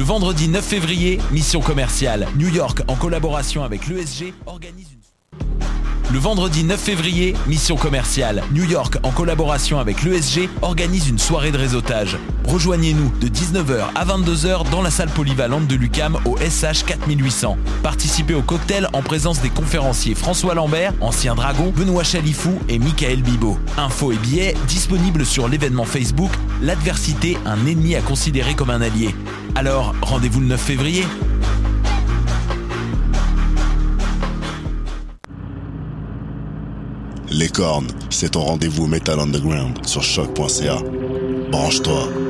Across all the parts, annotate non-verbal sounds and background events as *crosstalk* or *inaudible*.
Le vendredi 9 février, mission commerciale. New York, en collaboration avec l'ESG, organise une... Le vendredi 9 février, mission commerciale. New York, en collaboration avec l'ESG, organise une soirée de réseautage. Rejoignez-nous de 19h à 22h dans la salle polyvalente de l'UCAM au SH 4800. Participez au cocktail en présence des conférenciers François Lambert, ancien dragon, Benoît Chalifou et Michael Bibot. Infos et billets disponibles sur l'événement Facebook L'adversité, un ennemi à considérer comme un allié. Alors, rendez-vous le 9 février. Les cornes, c'est ton rendez-vous Metal Underground sur choc.ca. Branche-toi.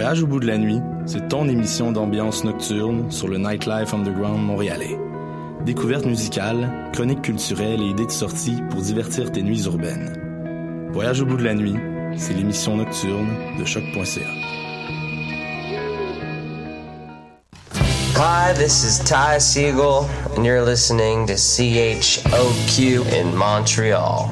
Voyage au bout de la nuit, c'est ton émission d'ambiance nocturne sur le Nightlife Underground montréalais. Découvertes musicales, chroniques culturelles et idées de sortie pour divertir tes nuits urbaines. Voyage au bout de la nuit, c'est l'émission nocturne de choc.ca. Hi, this is Ty Siegel, and you're listening to CHOQ in Montreal.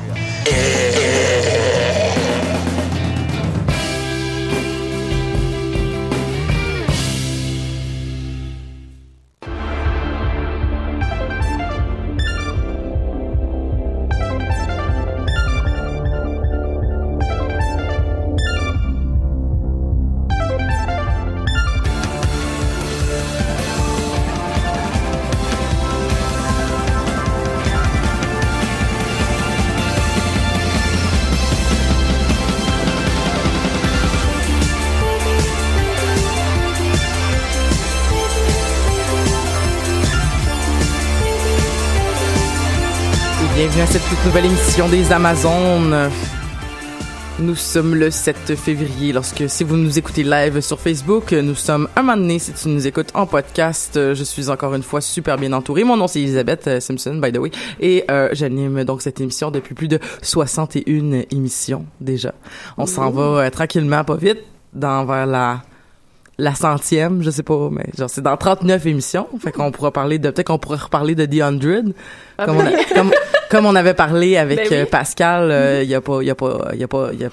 Nouvelle émission des Amazones. Nous sommes le 7 février lorsque, si vous nous écoutez live sur Facebook, nous sommes un moment donné, si tu nous écoutes en podcast, je suis encore une fois super bien entourée. Mon nom c'est Elisabeth euh, Simpson, by the way, et euh, j'anime donc cette émission depuis plus de 61 émissions déjà. On s'en va euh, tranquillement, pas vite, dans vers la la centième, je sais pas, mais genre c'est dans 39 émissions, fait qu'on pourra parler de peut-être qu'on pourrait reparler de The Hundred, comme, on a- comme comme on avait parlé avec Ben oui. euh, Pascal, euh, il y a pas il y a pas il y a pas il y a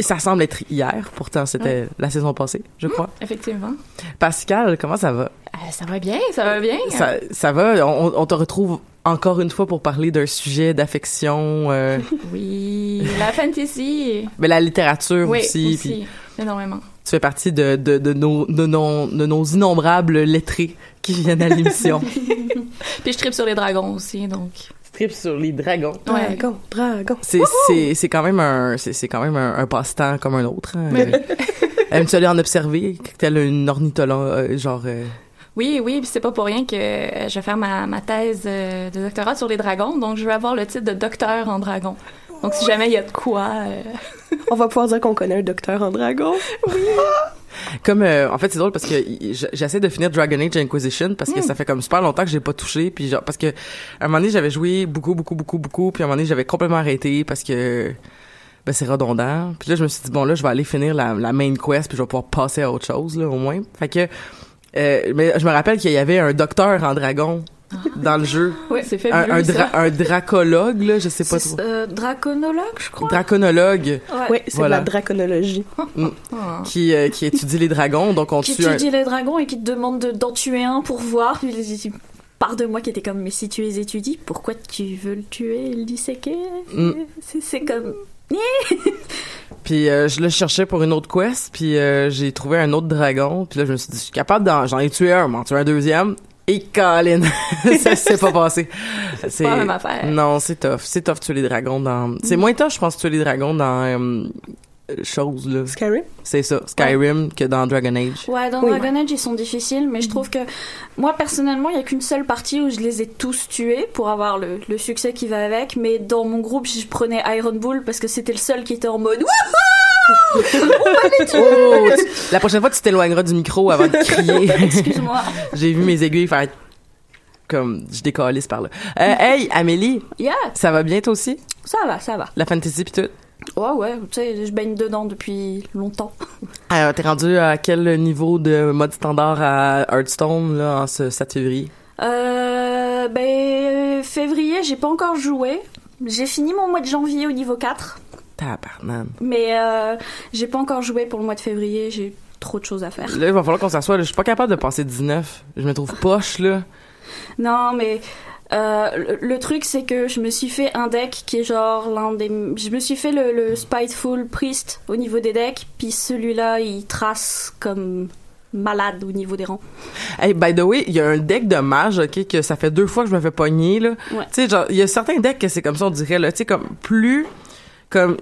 ça semble être hier, pourtant c'était la saison passée, je crois. Effectivement. Pascal, comment ça va? Euh, ça va bien, ça va bien. Ça ça va, on, on te retrouve encore une fois pour parler d'un sujet d'affection euh, *laughs* Oui, la fantasy. mais la littérature oui, aussi, aussi, puis énormément. Tu fais partie de, de, de, nos, de, nos, de nos innombrables lettrés qui viennent à l'émission. *laughs* Puis je tripe sur les dragons aussi, donc. Strip sur les dragons. Ouais. Dragon, dragon. C'est, c'est, c'est quand même un, c'est, c'est quand même un, un passe-temps comme un autre. Hein. *laughs* Aimes-tu aller en observer? Tel une ornithologue, euh, genre... euh, Oui, oui, puis c'est pas pour rien que euh, je vais faire ma, ma thèse de doctorat sur les dragons, donc je vais avoir le titre de docteur en dragon. Donc si jamais il y a de quoi, euh, *laughs* On va pouvoir dire qu'on connaît un docteur en dragon. Comme, euh, en fait, c'est drôle parce que j'essaie de finir Dragon Age Inquisition parce que ça fait comme super longtemps que j'ai pas touché. Puis genre, parce que à un moment donné, j'avais joué beaucoup, beaucoup, beaucoup, beaucoup. Puis à un moment donné, j'avais complètement arrêté parce que... Ben, c'est redondant. Puis là, je me suis dit, bon, là, je vais aller finir la, la main quest, puis je vais pouvoir passer à autre chose, là, au moins. Fait que... euh, mais je me rappelle qu'il y avait un docteur en dragon dans le jeu. oui, c'est fait Un, un, dra- un dracologue, là, je sais pas trop. Euh, draconologue, je crois. Draconologue Oui, c'est Voilà. de la draconologie. *laughs* qui, euh, qui étudie les dragons. Donc, on qui tue un... étudie les dragons et qui te demande de- d'en tuer un pour voir. Puis il- il- part de moi qui était comme, mais si tu les étudies, pourquoi tu veux le tuer? Et le disséquer Mm. C'est- C'est comme. *laughs* Puis euh, je le cherchais pour une autre quest, puis euh, j'ai trouvé un autre dragon, puis là je me suis dit je suis capable d'en j'en ai tué un, m'en tuer un deuxième. Et Colin, *laughs* ça s'est pas passé. C'est pas la même affaire. Non, c'est tough, c'est tough tuer les dragons dans c'est moins tough je pense tuer les dragons dans euh, chose là. Skyrim? C'est ça, Skyrim que dans Dragon Age. Ouais, dans Oui. Dragon Age, ils sont difficiles, mais je trouve que moi, personnellement, il y a qu'une seule partie où je les ai tous tués pour avoir le, le succès qui va avec. Mais dans mon groupe, je prenais Iron Bull parce que c'était le seul qui était en mode Wouhou Oh, tu- la prochaine fois, tu t'éloigneras du micro avant de crier. *laughs* Excuse-moi. J'ai vu mes aiguilles faire comme je décalisse par là. Euh, hey, Amélie, Yeah, ça va bien toi aussi? ça va, ça va. La fantasy pis tout? Ouais, ouais, tu sais, je baigne dedans depuis longtemps. *laughs* Euh, T'es rendu à quel niveau de mode standard à Hearthstone là, en ce 7 février? Euh, ben, février, j'ai pas encore joué. J'ai fini mon mois de janvier au niveau 4, Tabarnane. mais euh, j'ai pas encore joué pour le mois de février, j'ai trop de choses à faire. Là, il va falloir qu'on s'assoie. Je suis pas capable de passer 19. Je me trouve poche, là. Non, mais euh, le, truc, c'est que je me suis fait un deck qui est genre l'un des. Je me suis fait le, le Spiteful Priest au niveau des decks, puis celui-là, il trace comme malade au niveau des rangs. Hey, by the way, il y a un deck de mage, ok, que ça fait deux fois que je me fais pogner, là. Ouais. Tu sais, genre, il y a certains decks que c'est comme ça, on dirait, là. Tu sais, comme, plus, comme,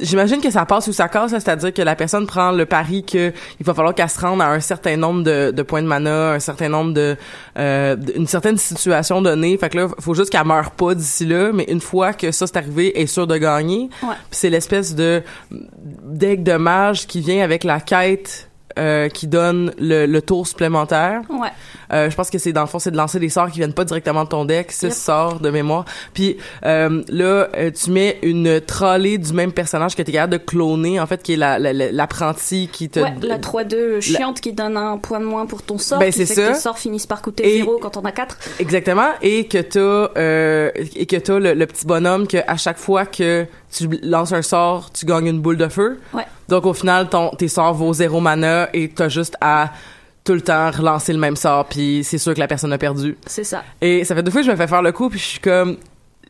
j'imagine que ça passe ou ça casse, c'est-à-dire que la personne prend le pari que il va falloir qu'elle se rende à un certain nombre de, de points de mana, un certain nombre de, euh, une certaine situation donnée. Fait que là, faut juste qu'elle meure pas d'ici là, mais une fois que ça c'est arrivé, elle est sûre de gagner. Ouais. C'est l'espèce de deck de mage qui vient avec la quête euh, qui donne le, le tour supplémentaire. Ouais. Euh, je pense que c'est dans le fond, c'est de lancer des sorts qui viennent pas directement de ton deck, six Yep. sorts de mémoire. Puis euh, là, euh, tu mets une trolley du même personnage que t'es capable de cloner, en fait, qui est la- la- la- l'apprenti qui te... Ouais, la 3-2 chiante qui donne un point de moins pour ton sort, Ben, c'est fait que ça. tes sorts finissent par coûter Et- 0 quand on a 4. Exactement, et que t'as euh, et que t'as le, le petit bonhomme que à chaque fois que tu lances un sort, tu gagnes une boule de feu. Ouais. Donc au final, ton tes sorts vaut zéro mana et t'as juste à tout le temps relancer le même sort, puis c'est sûr que la personne a perdu. C'est ça. Et ça fait deux fois que je me fais faire le coup, puis je suis comme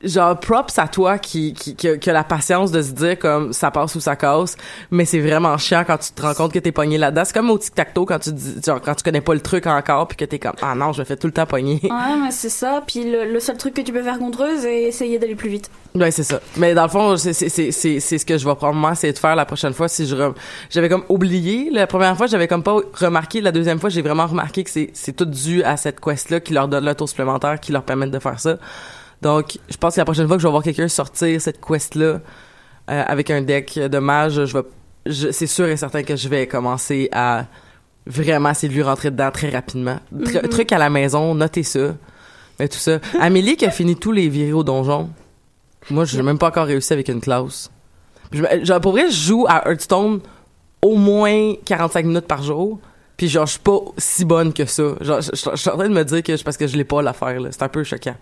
genre props à toi qui qui, qui, a- qui a la patience de se dire comme ça passe ou ça casse mais c'est vraiment chiant quand tu te rends compte que t'es pogné là-dedans c'est comme au tic-tac-toe quand tu dis genre quand tu connais pas le truc encore puis que t'es comme ah non je me fais tout le temps pogner Ouais, mais c'est ça. Puis le, le seul truc que tu peux faire contre eux, c'est essayer d'aller plus vite. Ouais, c'est ça. Mais dans le fond, c'est c'est c'est c'est c'est ce que je vais probablement essayer de faire la prochaine fois si je rem- j'avais comme oublié la première fois, j'avais comme pas remarqué, la deuxième fois, j'ai vraiment remarqué que c'est c'est tout dû à cette quest là qui leur donne le tour supplémentaire qui leur permet de faire ça. Donc, je pense que la prochaine fois que je vais voir quelqu'un sortir cette quest là avec un deck de mage, je vais je- c'est sûr et certain que je vais commencer à vraiment essayer de lui rentrer dedans très rapidement. Tr- Mhm. Truc à la maison, notez ça. Mais tout ça. *laughs* Amélie qui a fini tous les virés au donjon. Moi, j'ai même pas encore réussi avec une classe. Je pour vrai, je joue à Hearthstone au moins 45 minutes par jour. Puis genre, je suis pas si bonne que ça. Genre, je, je- je suis en train de me dire que c'est parce que je l'ai pas l'affaire, là. C'est un peu choquant.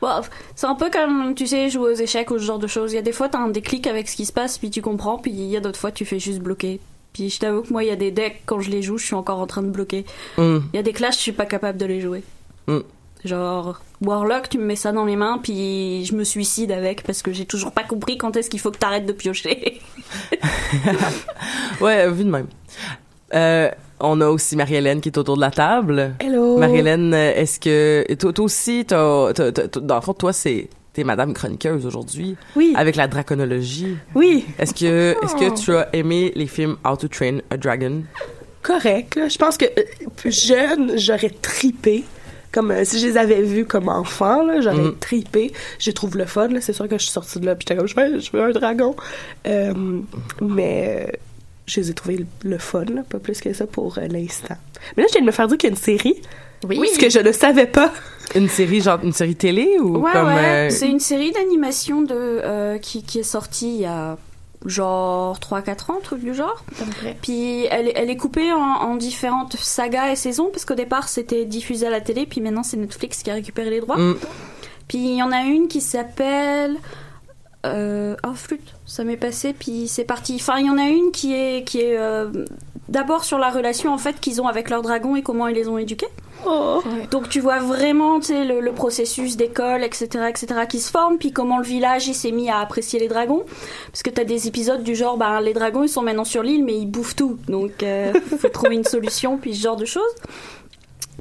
Bon, c'est un peu comme, tu sais, jouer aux échecs ou ce genre de choses. Il y a des fois, t'as un déclic avec ce qui se passe, puis tu comprends, puis il y a d'autres fois, tu fais juste bloquer. Puis je t'avoue que moi, il y a des decks, quand je les joue, je suis encore en train de bloquer. Hum. Il y a des clashs, je suis pas capable de les jouer. Mm. Genre, Warlock, tu me mets ça dans les mains, puis je me suicide avec, parce que j'ai toujours pas compris quand est-ce qu'il faut que t'arrêtes de piocher. *laughs* Ouais, vu de même. Euh, on a aussi Marie-Hélène qui est autour de la table. Hello. Marie-Hélène, euh, est-ce que toi, toi aussi, t'as, t'as- t'as- t'as- dans le fond, toi, c'est t'es Madame chroniqueuse aujourd'hui Oui. avec la draconologie. Oui. Est-ce que est-ce que tu as aimé les films How to Train a Dragon? Correct. là. Je pense que euh, plus jeune, j'aurais tripé. Comme euh, si je les avais vus comme enfant, là, j'aurais Mhm. tripé. Je trouve le fun. là. C'est sûr que je suis sortie de là, puis j'étais comme je veux, je veux un dragon. Euh, mais euh, je les ai trouvés le, le fun, là, pas plus que ça pour euh, l'instant. Mais là, je viens de me faire dire qu'il y a une série. Oui. Ce que je ne savais pas. Une série genre une série télé ou Ouais, comme ouais. euh, C'est une série d'animation de euh, qui, qui est sortie il y a genre 3-4 ans, truc du genre. Puis elle, est- elle est coupée en, en différentes sagas et saisons, parce qu'au départ c'était diffusé à la télé, puis maintenant c'est Netflix qui a récupéré les droits. Mm. Puis il y en a une qui s'appelle... Euh, oh flûte, ça m'est passé, puis c'est parti. Enfin, il y en a une qui est, qui est euh, d'abord sur la relation en fait qu'ils ont avec leurs dragons et comment ils les ont éduqués. Oh. Donc tu vois vraiment tu le, le processus d'école, etc., etc., qui se forme, puis comment le village il s'est mis à apprécier les dragons. Parce que t'as des épisodes du genre, bah, les dragons ils sont maintenant sur l'île, mais ils bouffent tout. Donc euh, faut trouver une solution, puis ce genre de choses.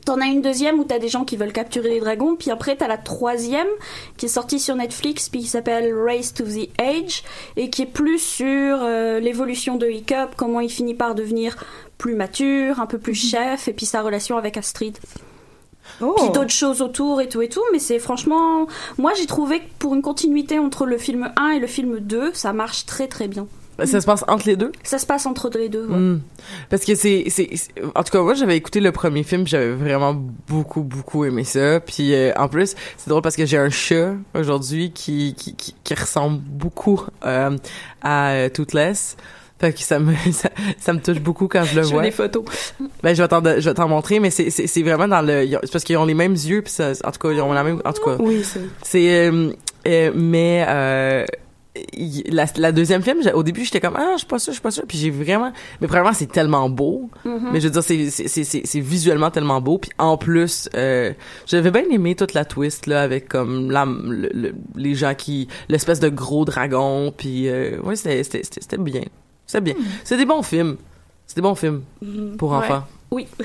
T'en as une deuxième où t'as des gens qui veulent capturer les dragons, puis après t'as la troisième qui est sortie sur Netflix, puis qui s'appelle Race to the Age, et qui est plus sur euh, l'évolution de Hiccup, comment il finit par devenir plus mature, un peu plus chef, et puis sa relation avec Astrid. Oh. Puis d'autres choses autour et tout et tout, mais c'est franchement... Moi j'ai trouvé que pour une continuité entre le film 1 et le film 2, ça marche très très bien. Ça se passe entre les deux? Ça se passe entre les deux, ouais. Hmm. Parce que c'est, c'est, en tout cas, moi, j'avais écouté le premier film, j'avais vraiment beaucoup, beaucoup aimé ça. Puis, euh, en plus, c'est drôle parce que j'ai un chat aujourd'hui qui, qui, qui, qui ressemble beaucoup euh, à euh, Toothless. Fait que ça me, *laughs* ça, ça me touche beaucoup quand je le Je veux vois. des photos. Ben, je vais t'en, je vais t'en montrer, mais c'est, c'est, c'est vraiment dans le, c'est parce qu'ils ont les mêmes yeux, puis ça, en tout cas, ils ont la même, en tout cas. Oui, c'est. C'est euh, euh, mais euh, la, la deuxième film, au début j'étais comme ah je suis pas sûre, je suis pas sûre, puis j'ai vraiment mais premièrement c'est tellement beau, Mhm. mais je veux dire c'est c'est c'est c'est- c'est visuellement tellement beau, puis en plus euh, j'avais bien aimé toute la twist là avec comme la, le- le- les gens qui l'espèce de gros dragon, puis euh, ouais c'était c'était c'était c'était bien, c'était bien, c'est des bons films, c'est des bons films pour Ouais. enfants. Oui. *laughs*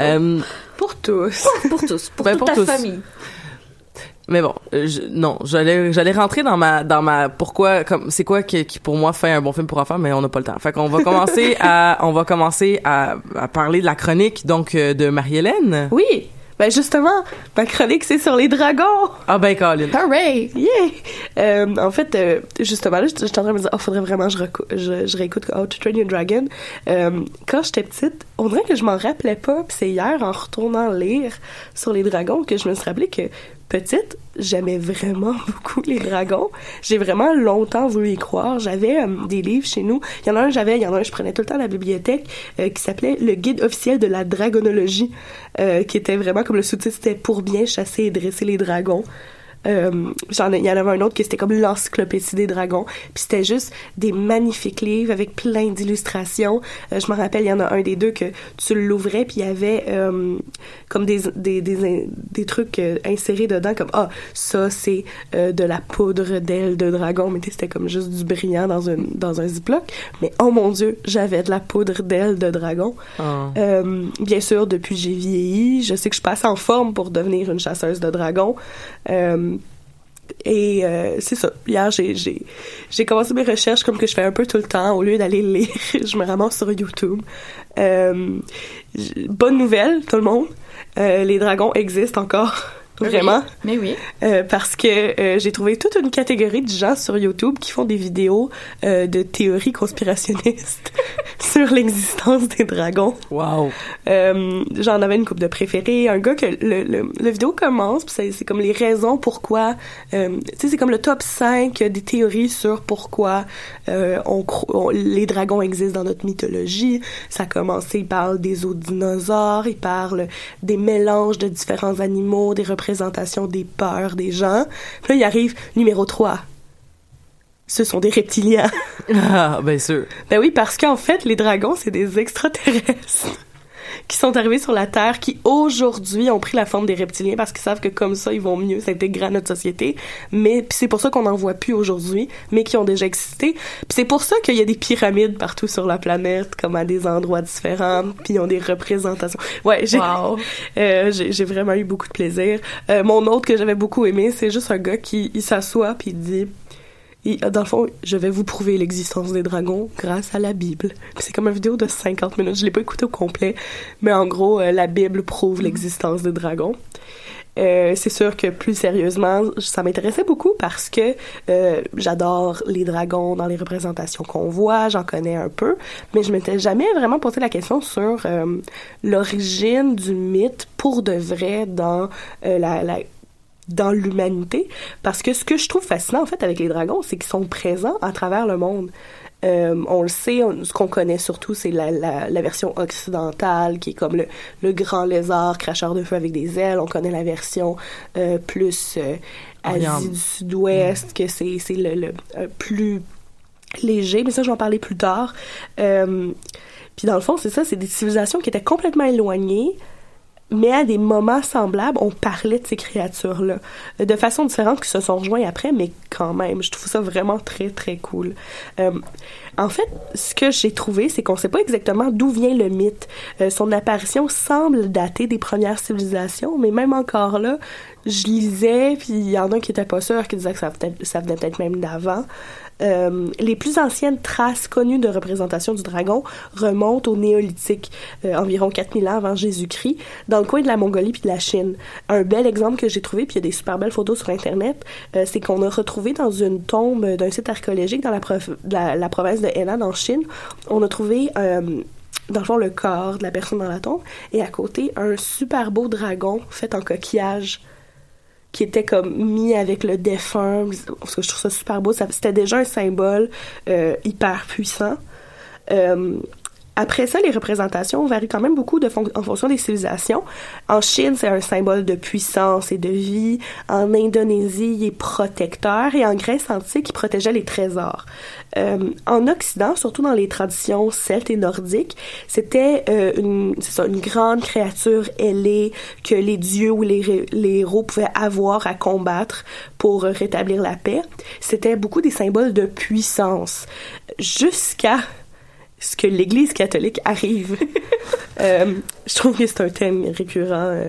Euh, Pour tous. Pour tous, pour Ben, toute pour ta tous. famille. Mais bon, euh, je- non, j'allais j'allais rentrer dans ma dans ma pourquoi comme c'est quoi qui, qui pour moi fait un bon film pour enfants mais on n'a pas le temps. Fait qu'on va commencer *laughs* à on va commencer à, à parler de la chronique donc euh, de Marie-Hélène. Oui. Ben justement, ma chronique c'est sur les dragons. Ah ben Colin. Hooray! Yeah! Euh, en fait, euh, justement, là, j'étais en train de me dire, oh, faudrait vraiment que je, je, je réécoute How to Train Your Dragon. Euh, quand j'étais petite, on dirait que je m'en rappelais pas, puis c'est hier, en retournant lire sur les dragons, que je me suis rappelé que, petite, j'aimais vraiment *laughs* beaucoup les dragons. J'ai vraiment longtemps voulu y croire. J'avais euh, des livres chez nous. Il y en a un, j'avais, il y en a un, je prenais tout le temps à la bibliothèque, euh, qui s'appelait Le guide officiel de la dragonologie, euh, qui était vraiment comme le sous-titre, c'était pour bien chasser et dresser les dragons. Euh, j'en il y en avait un autre qui c'était comme l'encyclopédie des dragons. Puis c'était juste des magnifiques livres avec plein d'illustrations. Euh, je me rappelle il y en a un des deux que tu l'ouvrais puis il y avait euh, comme des des, des, des trucs insérés dedans comme ah ça c'est de la poudre d'ailes de dragon. Mais c'était comme juste du brillant dans un dans un ziploc. Mais oh mon dieu j'avais de la poudre d'ailes de dragon. Ah. bien sûr, depuis j'ai vieilli, je sais que je passe en forme pour devenir une chasseuse de dragons. Euh, et euh, c'est ça. Hier, j'ai, commencé mes recherches comme que je fais un peu tout le temps. Au lieu d'aller *laughs* lire, je me ramasse sur YouTube. Euh, bonne nouvelle, tout le monde. Les dragons existent encore. Vraiment? Mais oui. Euh, parce que euh, j'ai trouvé toute une catégorie de gens sur YouTube qui font des vidéos euh, de théories conspirationnistes *laughs* sur l'existence des dragons. Wow. Euh, J'en avais une coupe de préférés. Un gars que le, le, le vidéo commence, puis c'est c'est comme les raisons pourquoi. euh, tu sais, c'est comme le top 5 des théories sur pourquoi euh, on, on- les dragons existent dans notre mythologie. Ça a commencé, il parle des os de dinosaures, il parle des mélanges de différents animaux, des représentations des peurs des gens. Puis là, il arrive numéro 3. Ce sont des reptiliens. Ah ben sûr. Ben oui, parce qu'en fait, les dragons, c'est des extraterrestres qui sont arrivés sur la Terre, qui aujourd'hui ont pris la forme des reptiliens parce qu'ils savent que comme ça, ils vont mieux s'intégrer à notre société. Mais c'est pour ça qu'on n'en voit plus aujourd'hui, mais qui ont déjà existé. Puis c'est pour ça qu'il y a des pyramides partout sur la planète, comme à des endroits différents, puis ils ont des représentations. Ouais, j'ai *laughs* euh, j'ai vraiment eu beaucoup de plaisir. Euh, mon autre que j'avais beaucoup aimé, c'est juste un gars qui s'assoit puis il dit il- dans le fond, je vais vous prouver l'existence des dragons grâce à la Bible. C'est comme une vidéo de 50 minutes. Je l'ai pas écouté au complet, mais en gros, euh, la Bible prouve l'existence des dragons. Euh, c'est sûr que plus sérieusement, ça m'intéressait beaucoup parce que euh, j'adore les dragons dans les représentations qu'on voit, j'en connais un peu, mais je m'étais jamais vraiment posé la question sur euh, l'origine du mythe pour de vrai dans euh, la dans l'humanité parce que ce que je trouve fascinant en fait avec les dragons c'est qu'ils sont présents à travers le monde euh, on le sait, on- ce qu'on connaît surtout, c'est la, la, la version occidentale, qui est comme le, le grand lézard cracheur de feu avec des ailes. On connaît la version euh, plus euh, Asie du Sud-Ouest, que c'est c'est le, le plus léger, mais ça, je vais en parler plus tard. Puis dans le fond, c'est ça, c'est des civilisations qui étaient complètement éloignées, mais à des moments semblables, on parlait de ces créatures-là. De façon différente qui se sont rejoints après, mais quand même, je trouve ça vraiment très, très cool. Euh, en fait, ce que j'ai trouvé, c'est qu'on sait pas exactement d'où vient le mythe. Euh, son apparition semble dater des premières civilisations, mais même encore là, je lisais, puis il y en a qui étaient pas sûrs, qui disaient que ça venait peut-être même d'avant. Euh, les plus anciennes traces connues de représentation du dragon remontent au néolithique, euh, environ 4000 ans avant Jésus-Christ, dans le coin de la Mongolie puis de la Chine. Un bel exemple que j'ai trouvé, puis il y a des super belles photos sur Internet, euh, c'est qu'on a retrouvé dans une tombe d'un site archéologique dans la, la, province de Henan, en Chine, on a trouvé... dans le fond, le corps de la personne dans la tombe, et à côté, un super beau dragon fait en coquillage qui était comme mis avec le défunt. Parce que je trouve ça super beau. C'était déjà un symbole euh, hyper puissant. Euh, après ça, les représentations varient quand même beaucoup en fonction des civilisations. En Chine, c'est un symbole de puissance et de vie. En Indonésie, il est protecteur. Et en Grèce antique, il protégeait les trésors. Euh, en Occident, surtout dans les traditions celtes et nordiques, c'était euh, une, grande créature ailée que les dieux ou les, les héros pouvaient avoir à combattre pour rétablir la paix. C'était beaucoup des symboles de puissance. Jusqu'à ce que l'Église catholique arrive. *laughs* Euh, je trouve que c'est un thème récurrent euh,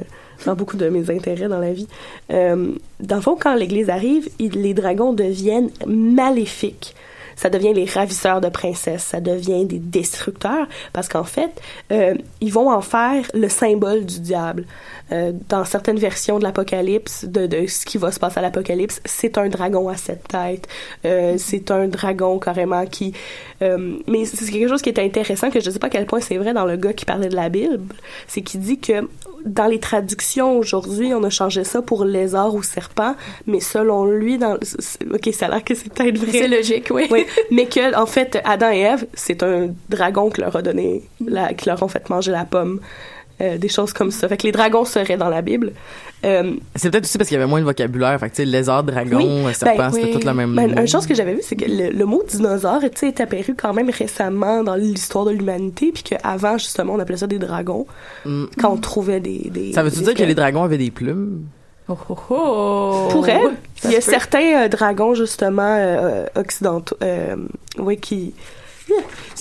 dans beaucoup de mes intérêts dans la vie. Euh, dans le fond, quand l'Église arrive, il- les dragons deviennent maléfiques. Ça devient les ravisseurs de princesses, ça devient des destructeurs, parce qu'en fait, ils vont en faire le symbole du diable. Euh, dans certaines versions de l'Apocalypse, de, de ce qui va se passer à l'Apocalypse, c'est un dragon à sept têtes. Euh, c'est un dragon carrément qui... euh, mais c'est quelque chose qui est intéressant, que je ne sais pas à quel point c'est vrai dans le gars qui parlait de la Bible, c'est qu'il dit que dans les traductions aujourd'hui, on a changé ça pour lézard ou serpent, mais selon lui, dans... ok, ça a l'air que c'est peut-être vrai. C'est logique, oui. Oui, mais que en fait Adam et Ève, c'est un dragon qui leur a donné, la, qui leur ont fait manger la pomme, Euh, des choses comme ça. Fait que les dragons seraient dans la Bible. Euh, C'est peut-être aussi parce qu'il y avait moins de vocabulaire. Fait que, tu sais, lézard, dragon, Oui, euh, serpent, ben, c'était oui. tout la même ben, une chose que j'avais vue, c'est que le, le mot dinosaure tu sais, est apparu quand même récemment dans l'histoire de l'humanité, puis qu'avant, justement, on appelait ça des dragons, Mm. quand on trouvait des... des Ça veut-tu dire que les dragons avaient des plumes? Oh, oh, oh. Pour elle, il y a certains euh, dragons, justement, euh, occidentaux, euh, oui, qui...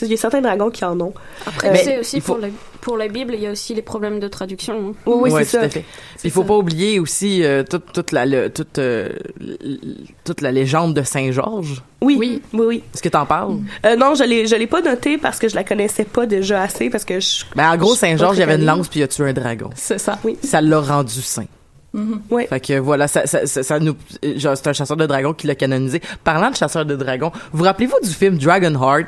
Il y a certains dragons qui en ont. Après, Euh, c'est aussi faut- pour, la, pour la Bible, il y a aussi les problèmes de traduction. hein. Oui, oui, Ouais, c'est tout ça. à fait. Puis il faut pas oublier aussi euh, toute, toute la le- toute, euh, toute la légende de Saint Georges. Oui, Oui. oui, oui. Est-ce que t'en parles? Euh, non, je l'ai, je l'ai pas noté parce que je la connaissais pas déjà assez parce que je. Ben, en gros, je suis Saint pas Georges, il y avait une lance puis il a tué un dragon. C'est ça. Oui. Ça l'a rendu saint. Ouais. Fait que voilà, ça, ça, ça, ça nous, genre, c'est un chasseur de dragons qui l'a canonisé. Parlant de chasseur de dragons, vous rappelez-vous du film Dragonheart?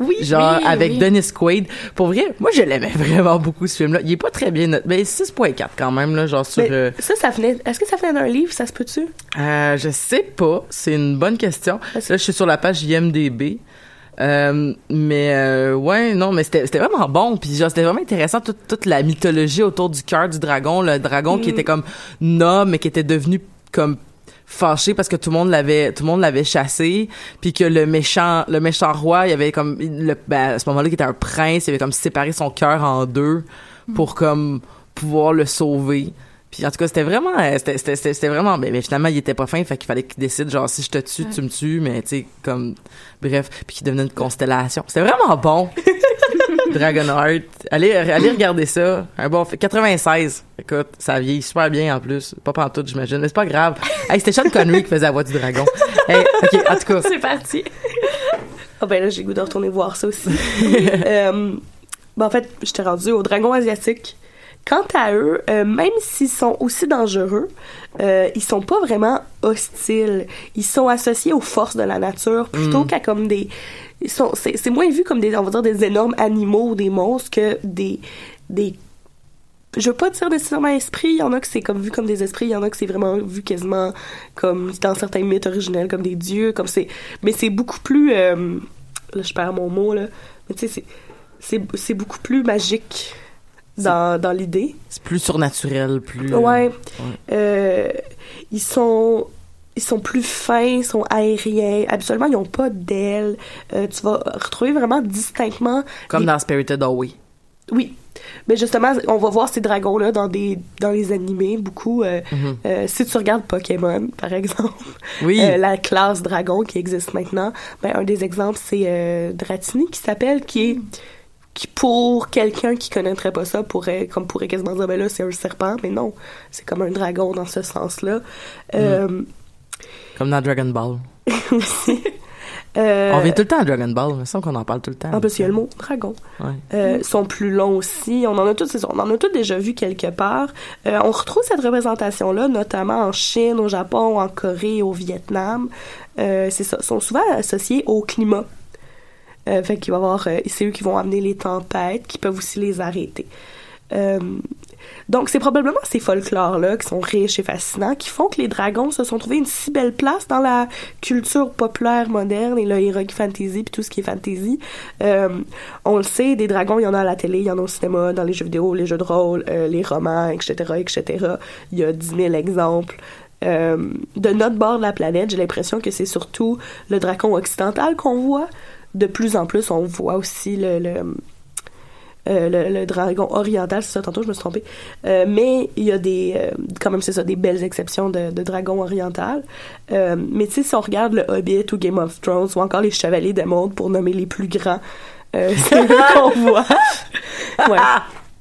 Oui. Genre, Oui, avec oui. Dennis Quaid. Pour vrai, moi, je l'aimais vraiment beaucoup, ce film-là. Il est pas très bien noté. Ben, 6.4 quand même, là, genre sur... Mais euh, ça, ça venait. Est-ce que ça venait d'un livre, ça se peut-tu? Euh, je sais pas. C'est une bonne question. Là, je suis sur la page IMDB. Euh, mais euh, ouais, non, mais c'était vraiment bon. Puis genre, c'était vraiment intéressant toute, toute la mythologie autour du cœur du dragon. Le dragon qui Mm. était comme noble, mais qui était devenu comme fâché parce que tout le monde l'avait tout le monde l'avait chassé puis que le méchant le méchant roi il avait comme le, ben, à ce moment-là qui était un prince il avait comme séparé son cœur en deux pour comme pouvoir le sauver. Puis en tout cas c'était vraiment euh, c'était vraiment mais, mais finalement il était pas fin fait qu'il fallait qu'il décide genre si je te tue tu me tues mais tu sais comme bref puis qu'il devenait une constellation. C'était vraiment bon *laughs* Dragonheart. Allez allez *clears throat* regarder ça. Un bon 96 écoute ça vieillit super bien en plus. Pas pantoute j'imagine mais c'est pas grave. *laughs* Hey, c'était Sean Connery qui faisait la voix du dragon. Hey, ok en tout cas. C'est parti. Ah ben là, j'ai goût de retourner voir ça aussi. *laughs* euh, ben en fait, j'étais rendue au dragon asiatique. Quant à eux, euh, même s'ils sont aussi dangereux, euh, ils sont pas vraiment hostiles. Ils sont associés aux forces de la nature plutôt Mm. qu'à comme des. Ils sont, c'est, c'est moins vu comme des, on va dire, des énormes animaux ou des monstres que des, des. Je veux pas dire nécessairement esprits. Il y en a que c'est comme vu comme des esprits. Il y en a que c'est vraiment vu quasiment comme dans certains mythes originels comme des dieux. Comme c'est, mais c'est beaucoup plus. euh, là, je perds mon mot là. Mais tu sais, c'est, c'est, c'est beaucoup plus magique dans, dans l'idée. c'est plus surnaturel plus Ouais. Euh, ils sont ils sont plus fins, ils sont aériens. Absolument, ils n'ont pas d'ailes. Euh, tu vas retrouver vraiment distinctement. comme des- dans Spirited Away Oui, mais justement, on va voir ces dragons-là dans des dans les animés beaucoup. euh, Mhm. euh, si tu regardes Pokémon, par exemple, Oui. euh, la classe dragon qui existe maintenant, ben un des exemples c'est euh, Dratini qui s'appelle, qui est qui pour quelqu'un qui connaîtrait pas ça pourrait comme pourrait quasiment dire ben là c'est un serpent, mais non, c'est comme un dragon dans ce sens-là. Euh, Comme dans Dragon Ball. *laughs* Euh, On vient tout le temps à Dragon Ball, mais ça qu'on en parle tout le temps. Ah, parce qu'il y a le mot dragon. Ouais. Euh, sont plus longs aussi. On en a tous, on en a tous déjà vu quelque part. Euh, on retrouve cette représentation-là, notamment en Chine, au Japon, en Corée, au Vietnam. C'est ça, sont souvent associés au climat. Euh, fait qu'il va avoir, euh, c'est eux qui vont amener les tempêtes, qui peuvent aussi les arrêter. Euh, donc, c'est probablement ces folklores-là qui sont riches et fascinants qui font que les dragons se sont trouvés une si belle place dans la culture populaire moderne et le heroic fantasy puis tout ce qui est fantasy. On le sait, des dragons, il y en a à la télé, il y en a au cinéma, dans les jeux vidéo, les jeux de rôle, les romans, etc., etc. Il y a 10 000 exemples. De notre bord de la planète, j'ai l'impression que c'est surtout le dragon occidental qu'on voit. De plus en plus, on voit aussi le, le euh, le, le dragon oriental, c'est ça, tantôt je me suis trompée. Euh, mais il y a des, euh, quand même, c'est ça, des belles exceptions de, de dragon oriental. Mais tu sais, si on regarde le Hobbit ou Game of Thrones ou encore les Chevaliers d'Émeraude pour nommer les plus grands, *laughs* c'est eux qu'on voit. *laughs* Ouais.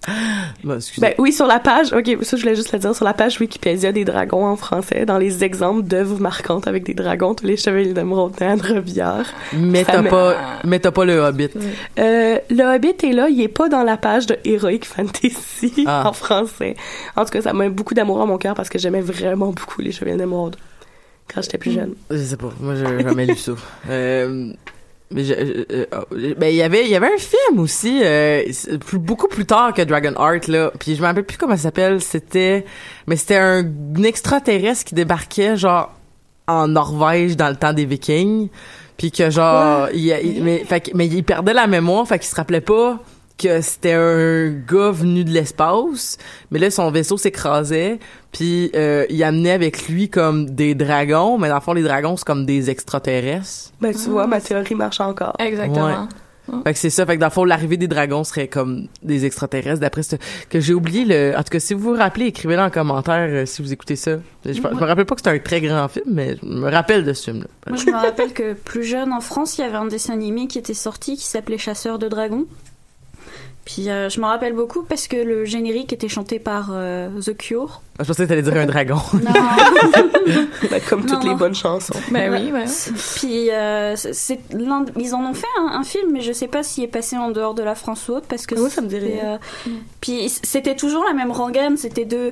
*gasps* Bah. Ben oui, sur la page, ok, ça je voulais juste le dire, sur la page Wikipédia des dragons en français, dans les exemples d'œuvres marquantes avec des dragons, tous les chevaliers d'émeraude, Anne Revillard. mais t'as pas, mais pas le Hobbit. Euh, le Hobbit est là, il est pas dans la page de Heroic Fantasy *laughs* Ah. en français. En tout cas, ça met beaucoup d'amour à mon cœur parce que j'aimais vraiment beaucoup les chevaliers d'émeraude quand j'étais plus jeune. Je sais pas. Moi, j'ai jamais lu ça. *laughs* Euh, mais je- euh, euh, oh, ben il y avait il y avait un film aussi euh, plus- beaucoup plus tard que Dragon Heart là. Puis je me rappelle plus comment ça s'appelle c'était mais c'était un, un extraterrestre qui débarquait genre en Norvège dans le temps des Vikings. Puis que genre il, il- mais fait mais il perdait la mémoire fait qu'il se rappelait pas que c'était un gars venu de l'espace mais là son vaisseau s'écrasait puis euh, il amenait avec lui comme des dragons mais dans le fond les dragons c'est comme des extraterrestres Ben tu vois, ma théorie marche encore. Exactement. fait que c'est ça. Fait que dans le fond, l'arrivée des dragons serait comme des extraterrestres. D'après ce que j'ai oublié le. En tout cas, si vous vous rappelez, écrivez-le en commentaire euh, si vous écoutez ça. Je, je me rappelle pas que c'était un très grand film, mais je me rappelle de ce film-là. Moi, je me rappelle que plus jeune en France, il y avait un dessin animé qui était sorti qui s'appelait Chasseur de dragons. Puis euh, je me rappelle beaucoup parce que le générique était chanté par euh, The Cure. Je pensais que t'allais dire un dragon. Ben, *laughs* comme toutes Non, les non. bonnes chansons. Ben oui, ouais. Puis euh, c'est- ils en ont fait un, un film, mais je sais pas s'il est passé en dehors de la France ou autre parce que Ah ouais, ça me rien. euh, Puis c'était toujours la même rengaine, c'était deux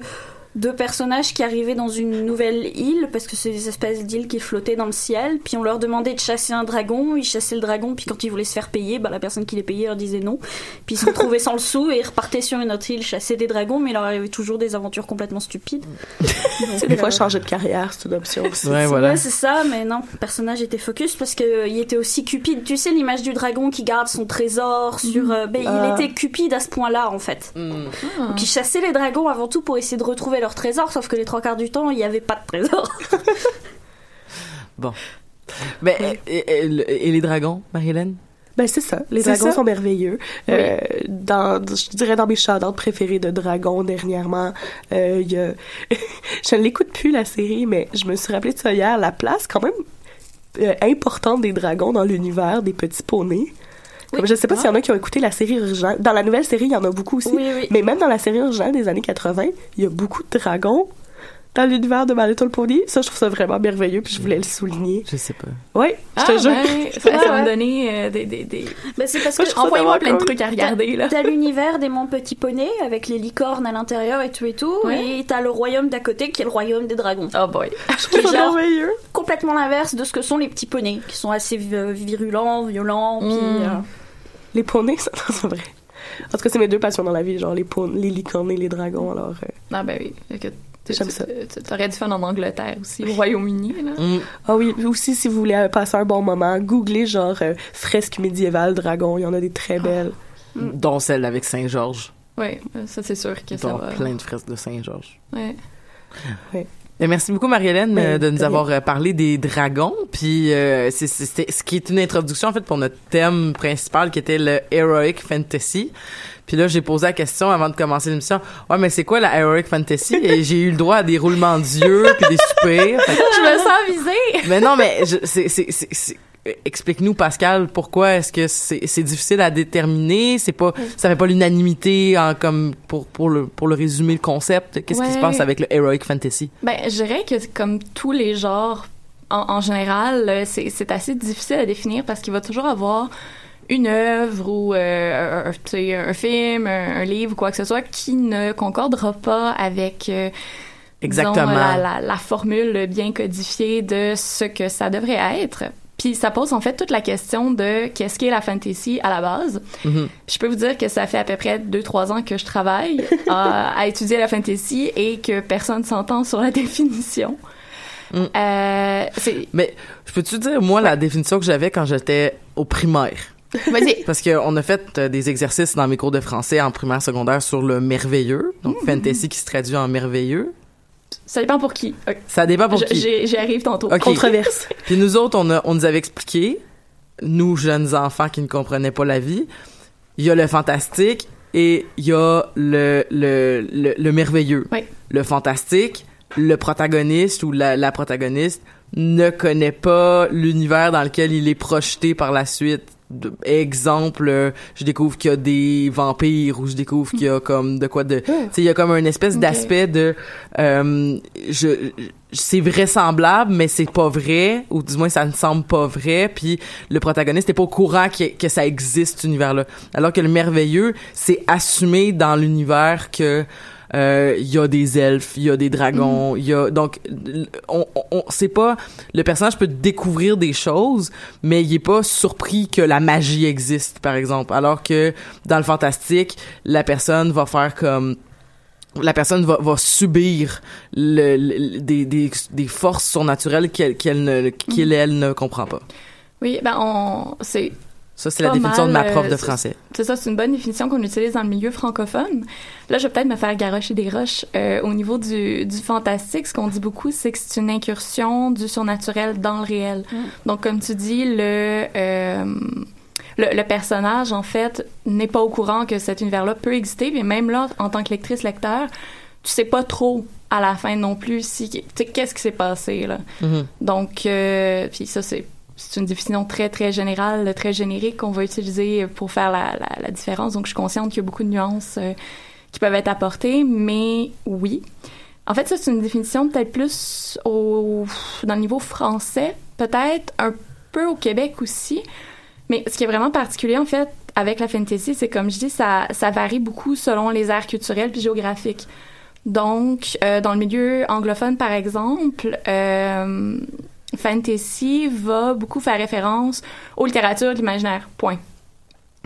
deux personnages qui arrivaient dans une nouvelle île parce que c'est des espèces d'îles qui flottaient dans le ciel. Puis on leur demandait de chasser un dragon, ils chassaient le dragon. Puis quand ils voulaient se faire payer, bah la personne qui les payait leur disait non. Puis ils se retrouvaient sans le sou et ils repartaient sur une autre île chasser des dragons, mais il leur arrivait toujours des aventures complètement stupides. *laughs* Tu sais, des euh, fois, changer de carrière, c'est une option aussi. Ouais, voilà. Ouais, c'est ça, mais non, le personnage était focus parce que euh, il était aussi cupide. Tu sais, l'image du dragon qui garde son trésor sur. euh, ben, Ah. Il était cupide à ce point-là, en fait. Donc, il chassait les dragons avant tout pour essayer de retrouver leur trésor, sauf que les trois quarts du temps, il n'y avait pas de trésor. *laughs* Mais et, et- et les dragons, Marie-Hélène? Ben c'est ça. Les dragons ça? sont merveilleux. Euh, dans, je dirais dans mes shoutouts préférés de dragons dernièrement, euh, il y a, *laughs* je ne l'écoute plus la série, mais je me suis rappelé de ça hier. La place quand même euh, importante des dragons dans l'univers des petits poneys. Comme je sais pas s'il y en a qui ont écouté la série originale. Dans la nouvelle série, il y en a beaucoup aussi. Oui, oui. Mais même dans la série originale des années 80, il y a beaucoup de dragons dans l'univers de My Little Pony. Ça, je trouve ça vraiment merveilleux, puis je voulais le souligner. Je sais pas. Oui, je te Ah, jure. ouais, *laughs* ça, ça me donner euh, des, des, des... Ben, c'est parce Moi, que. Envoyez-moi plein de trucs à regarder, là. T'as *laughs* l'univers des Monts Petits Poneys avec les licornes à l'intérieur et tout et tout, Ouais. et t'as le royaume d'à côté qui est le royaume des dragons. Oh boy. Je trouve ça merveilleux. Complètement l'inverse de ce que sont les petits poneys, qui sont assez vi- virulents, violents, puis. Mm. euh, Les poneys, *laughs* ça, c'est vrai. En tout cas, c'est mes deux passions dans la vie, genre les, les licornes et les dragons, alors... euh, Ah ben oui. J'aime ça. tu- T'aurais dû faire en Angleterre aussi, au Royaume-Uni. Mm. Ah oui, aussi, si vous voulez euh, passer un bon moment, googlez genre euh, fresque médiévale dragon, il y en a des très belles. Dont celle avec Saint-Georges. Oui, ça c'est sûr que ça Dont va. plein de fresques de Saint-Georges. Ouais. Merci beaucoup Marie-Hélène euh, de nous avoir euh, parlé des dragons. Puis euh, c'est ce qui est une introduction en fait pour notre thème principal qui était le heroic fantasy. Puis là j'ai posé la question avant de commencer l'émission. Ouais mais c'est quoi la heroic fantasy? Et *laughs* j'ai eu le droit à des roulements d'yeux puis des soupirs. Fait *laughs* Je me sens visée. mais non mais je- c'est c'est c'est- c'est- Explique-nous Pascal pourquoi est-ce que c'est difficile à déterminer? C'est pas ça fait pas l'unanimité en comme pour pour le pour le résumer le concept qu'est-ce qui se passe avec le heroic fantasy? Ben, je dirais que comme tous les genres, en, en général, euh, c'est c'est assez difficile à définir parce qu'il va toujours avoir une œuvre ou euh, un, film, un, un livre ou quoi que ce soit qui ne concordera pas avec euh, disons, Exactement. la, la, la formule bien codifiée de ce que ça devrait être. Puis ça pose en fait toute la question de qu'est-ce qu'est la fantasy à la base. Mhm. Je peux vous dire que ça fait à peu près 2-3 ans que je travaille *laughs* à, à étudier la fantasy et que personne s'entend sur la *laughs* définition. Mm. Euh. Mais je peux-tu dire, moi, la définition que j'avais quand j'étais au primaire? Vas-y. *laughs* Parce qu'on a fait euh, des exercices dans mes cours de français en primaire secondaire sur le merveilleux, donc Mm. fantasy qui se traduit en merveilleux. Ça dépend pour qui. Ça dépend pour Je- qui. J'y arrive tantôt. Ok. Controverse. *laughs* Puis nous autres, on, a, on nous avait expliqué, nous, jeunes enfants qui ne comprenaient pas la vie, il y a le fantastique et il y a le, le, le, le merveilleux. Oui. Le fantastique, le protagoniste ou la, la protagoniste ne connaît pas l'univers dans lequel il est projeté par la suite. De- exemple, je découvre qu'il y a des vampires ou je découvre qu'il y a comme de quoi de... Tu sais, il y a comme une espèce d'aspect de... euh, je, c'est vraisemblable, mais c'est pas vrai, ou du moins ça ne semble pas vrai, puis le protagoniste n'est pas au courant que, que ça existe, cet univers-là. Alors que le merveilleux, c'est assumé dans l'univers que euh, il y a des elfes, il y a des dragons, il y a donc on, on, on- c'est pas le personnage peut découvrir des choses, mais il est pas surpris que la magie existe par exemple. Alors que dans le fantastique, la personne va faire comme la personne va, va subir le, le- des, des, des forces surnaturelles qu'elle qu'elle ne qu'elle elle ne comprend pas. Oui, ben on... C'est Ça c'est la définition de ma prof de euh, français. C'est ça, c'est une bonne définition qu'on utilise dans le milieu francophone. Là, je vais peut-être me faire garocher des roches. Euh, au niveau du, du fantastique, ce qu'on dit beaucoup, c'est que c'est une incursion du surnaturel dans le réel. Donc, comme tu dis, le, euh, le, le personnage, en fait, n'est pas au courant que cet univers-là peut exister. Mais même là, en tant que lectrice-lecteur, tu sais pas trop à la fin non plus si qu'est-ce qui s'est passé là. Mhm. Donc, euh, puis ça, c'est c'est une définition très, très générale, très générique qu'on va utiliser pour faire la, différence. Donc, je suis consciente qu'il y a beaucoup de nuances euh, qui peuvent être apportées, mais oui. En fait, ça, c'est une définition peut-être plus au, dans le niveau français, peut-être un peu au Québec aussi. Mais ce qui est vraiment particulier, en fait, avec la fantasy, c'est comme je dis, ça, ça varie beaucoup selon les aires culturelles puis géographiques. Donc, euh, dans le milieu anglophone, par exemple, euh, fantasy va beaucoup faire référence aux littératures de l'imaginaire. Point.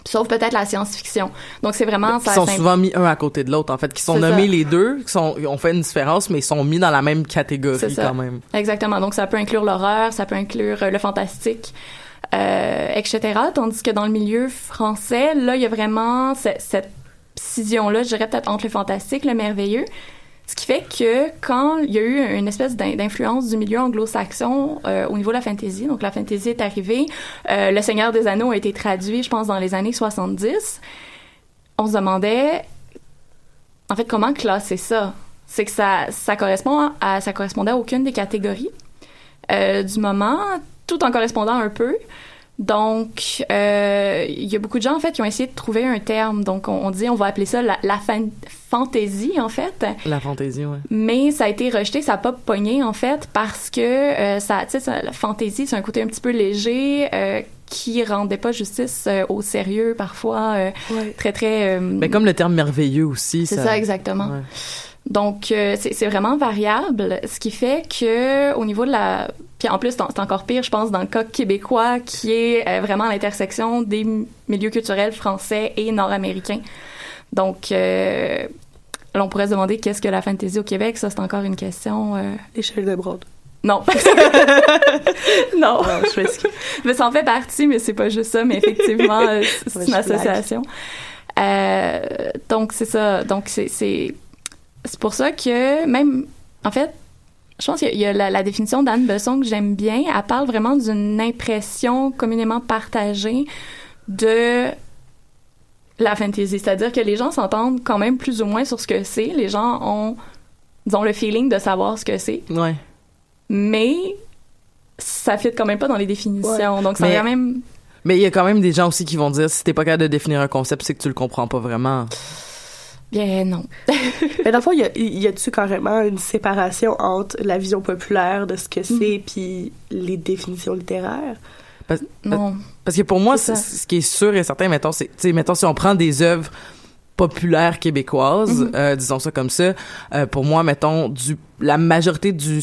Sauf peut-être la science-fiction. Donc, c'est vraiment... Qui sont souvent mis un à côté de l'autre en fait, qui sont nommés ça. les deux, qui sont ont fait une différence mais ils sont mis dans la même catégorie ça. quand même. Exactement. Donc, ça peut inclure l'horreur, ça peut inclure euh, le fantastique, euh, etc. Tandis que dans le milieu français, là, il y a vraiment ce- cette scission-là, je dirais peut-être entre le fantastique, le merveilleux. Ce qui fait que quand il y a eu une espèce d'in- d'influence du milieu anglo-saxon euh, au niveau de la fantasy, donc la fantasy est arrivée, euh, Le Seigneur des Anneaux a été traduit, je pense, dans les années 70, on se demandait, en fait, comment classer ça? C'est que ça, ça correspond à, ça correspondait à aucune des catégories euh, du moment, tout en correspondant un peu. Donc, euh, il y a beaucoup de gens, en fait, qui ont essayé de trouver un terme. Donc, on, on dit, on va appeler ça la, la fan- fantaisie, en fait. La fantaisie, ouais. Mais ça a été rejeté, ça n'a pas pogné, en fait, parce que euh, ça, tu sais, ça- la fantaisie, c'est un côté un petit peu léger euh, qui rendait pas justice euh, au sérieux, parfois, euh, Ouais. très, très... euh, Mais comme le terme merveilleux aussi, c'est ça, exactement. Ouais. Donc, euh, c'est vraiment variable, ce qui fait que au niveau de la... Puis en plus, c'est en- c'est encore pire, je pense, dans le cas québécois, qui est euh, vraiment à l'intersection des milieux culturels français et nord-américains. Donc, euh, là, on pourrait se demander qu'est-ce que la fantasy au Québec? Ça, c'est encore une question... euh, L'échelle de Broad. Non. *laughs* non. Ah, je m'excuse. mais ça en fait partie, mais c'est pas juste ça. Mais effectivement, *laughs* c'est une association. Euh, donc, c'est ça. Donc, c'est, c'est, pour ça que même, en fait, je pense qu'il y a la, la définition d'Anne Besson que j'aime bien. Elle parle vraiment d'une impression communément partagée de la fantasy. C'est-à-dire que les gens s'entendent quand même plus ou moins sur ce que c'est. Les gens ont, disons, le feeling de savoir ce que c'est. Ouais. Mais ça fit quand même pas dans les définitions. Donc, ça Mais- quand même... Mais il y a quand même des gens aussi qui vont dire si t'es pas capable de définir un concept, c'est que tu le comprends pas vraiment. Bien, non. *laughs* Mais dans le fond, y a- y a-tu carrément une séparation entre la vision populaire de ce que Mm. c'est puis les définitions littéraires? Parce, Non. parce que pour moi, c- ce qui est sûr et certain, mettons, c'est, mettons, si on prend des œuvres populaires québécoises, Mhm. euh, disons ça comme ça, euh, pour moi, mettons, du, la majorité du,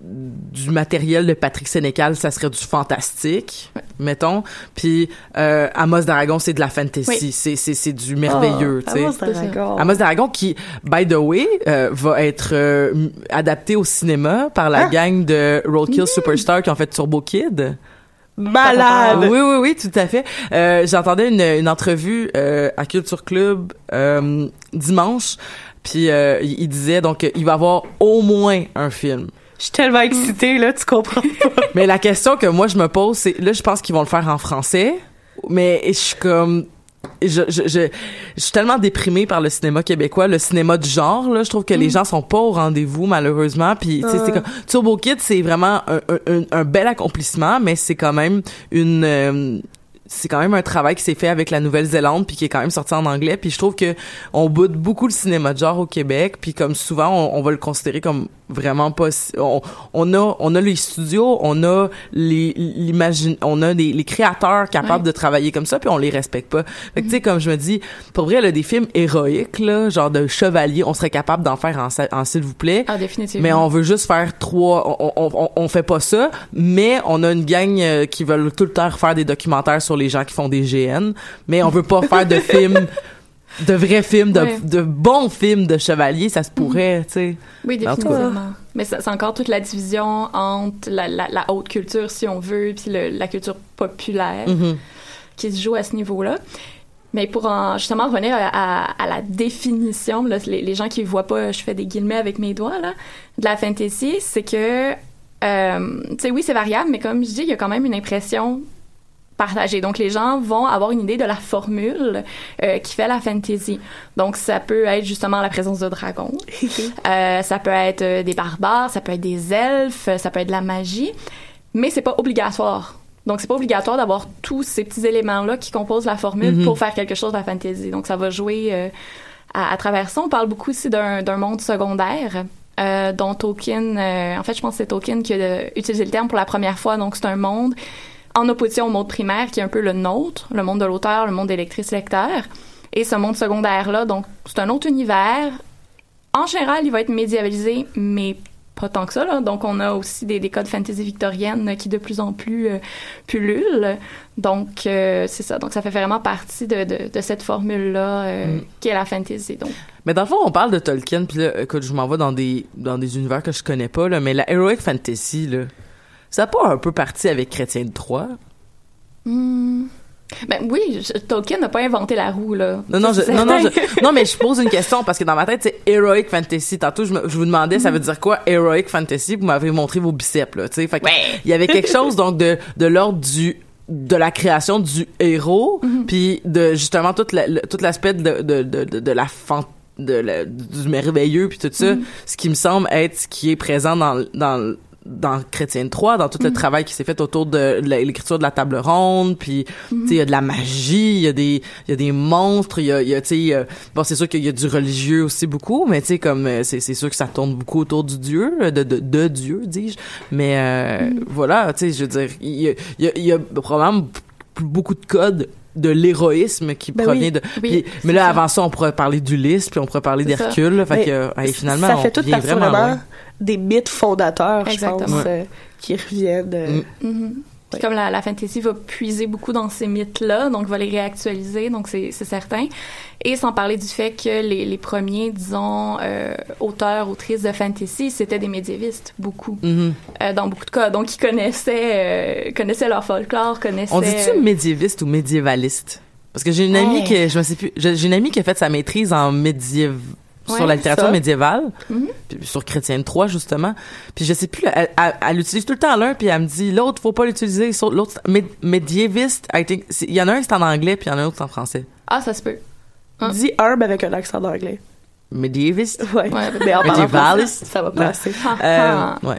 du matériel de Patrick Sénécal, ça serait du fantastique, mettons. Puis euh, Amos d'Aragon, c'est de la fantasy. Oui. C'est, c'est, c'est du merveilleux, Ah, tu sais. Amos d'Aragon. Amos d'Aragon qui, by the way, euh, va être euh, adapté au cinéma par la Hein? gang de Roadkill Superstar qui ont fait Turbo Kid. Malade! Oui, oui, oui, tout à fait. Euh, J'entendais une, une entrevue euh, à Culture Club euh, dimanche, puis euh, il, disait donc il va y avoir au moins un film. Je suis tellement excitée, là, tu comprends pas. *laughs* Mais la question que moi je me pose, c'est là je pense qu'ils vont le faire en français, mais je suis comme je, je, je, je suis tellement déprimée par le cinéma québécois, le cinéma du genre là, je trouve que les gens sont pas au rendez-vous malheureusement, puis tu sais c'est comme Turbo Kid, c'est vraiment un, un, un- un bel accomplissement, mais c'est quand même une euh, c'est quand même un travail qui s'est fait avec la Nouvelle-Zélande puis qui est quand même sorti en anglais puis je trouve que on boude beaucoup le cinéma de genre au Québec puis comme souvent on, on va le considérer comme vraiment pas si- on, on a on a les studios on a les l'imagine on a les, les créateurs capables Ouais. de travailler comme ça puis on les respecte pas fait que tu sais comme je me dis pour vrai là des films héroïques là genre de chevaliers on serait capable d'en faire en, s'il vous plaît Ah, définitivement. mais on veut juste faire trois. On, on, on, on fait pas ça, mais on a une gang euh, qui veulent tout le temps faire des documentaires sur les gens qui font des GN, mais on veut pas faire de films, de vrais films, de, Ouais. de bons films de chevaliers. Ça se pourrait, tu sais. Oui, définitivement. Mais c'est encore toute la division entre la, la, la haute culture, si on veut, puis le- la culture populaire Mhm. qui se joue à ce niveau-là. Mais pour en, justement revenir à, à- à la définition, là, les, les gens qui voient pas, je fais des guillemets avec mes doigts, là, de la fantasy, c'est que, euh, tu sais, oui, c'est variable, mais comme je dis, il y a quand même une impression partagée. Donc, les gens vont avoir une idée de la formule euh, qui fait la fantasy. Donc, ça peut être justement la présence de dragons, *laughs* euh, ça peut être euh, des barbares, ça peut être des elfes, ça peut être de la magie, mais c'est pas obligatoire. Donc, c'est pas obligatoire d'avoir tous ces petits éléments-là qui composent la formule Mhm. pour faire quelque chose de la fantasy. Donc, ça va jouer euh, à, à travers ça. On parle beaucoup aussi d'un monde secondaire. euh, dont Tolkien, euh, en fait, je pense que c'est Tolkien qui a euh, utilisé le terme pour la première fois. Donc, c'est un monde en opposition au monde primaire qui est un peu le nôtre, le monde de l'auteur, le monde des lectrices-lecteurs. Et ce monde secondaire-là, donc, c'est un autre univers. En général, il va être médiévalisé, mais pas tant que ça. Là. Donc, on a aussi des, des codes fantasy victoriennes qui de plus en plus euh, pullulent. Donc, euh, c'est ça. Donc, ça fait vraiment partie de, de, de cette formule-là euh, Mm. qui est la fantasy. Donc, Mais dans le fond, on parle de Tolkien, puis là, écoute, je m'en vais dans des dans des univers que je connais pas, là, mais la heroic fantasy, là, ça pas un peu parti avec Chrétien de Troyes? hmm. ben oui, je- Tolkien n'a pas inventé la roue, là. Non, non, je, non, non, certain. je- non, mais je pose une question parce que dans ma tête, c'est heroic fantasy. Tantôt, je, me- je vous demandais, ça veut dire quoi heroic fantasy? Vous m'avez montré vos biceps, là, tu sais. Fait que il y avait quelque chose, donc, de, de l'ordre du, de la création du héros, puis de, justement, tout la- le- tout l'aspect de, de, de, de, la fan- de la- du merveilleux puis tout ça, ce qui me semble être ce qui est présent dans, dans, dans Chrétien de Troyes, dans tout le travail qui s'est fait autour de l'écriture de la table ronde, puis tu sais il y a de la magie, il y a des il y a des monstres, il y a il y a tu sais euh, bon c'est sûr qu'il y a du religieux aussi beaucoup, mais tu sais comme euh, c'est c'est sûr que ça tourne beaucoup autour du dieu, de de, de Dieu dis-je, mais euh, voilà, tu sais je veux dire il y a il y a, y a probablement beaucoup de codes de l'héroïsme qui Ben provient oui. de Oui, puis- mais là ça. avant ça on pourrait parler d'Ulysse puis on pourrait parler d'Hercule fait que euh, hey, finalement ça on fait tout vient partie vraiment vraiment loin. des mythes fondateurs, je pense, Ouais. euh, qui reviennent. euh, Mm. Mhm. Puis comme la, la fantasy va puiser beaucoup dans ces mythes-là, donc va les réactualiser, donc c'est certain. Et sans parler du fait que les, les premiers, disons, euh, auteurs, autrices de fantasy, c'était des médiévistes, beaucoup, Mhm. euh, dans beaucoup de cas. Donc ils connaissaient, euh, connaissaient leur folklore, connaissaient... On dit-tu médiéviste ou médiévaliste? Parce que j'ai une amie Hey. qui, je me sais plus, j'ai une amie qui a fait sa maîtrise en sur la littérature ça. médiévale, Mhm. puis sur Chrétienne 3 justement. Puis je sais plus, elle, elle, elle utilise tout le temps l'un, puis elle me dit l'autre faut pas l'utiliser. sur- L'autre médiéviste, I think. c'est- Il y en a un c'est en anglais, puis il y en a un autre c'est en français. Ah, ça se peut. Hein? Dis herbe avec un accent d'anglais. Médiéviste? Ouais. Ouais, Mais en Médiévaliste. français, ça va passer. Euh, ouais.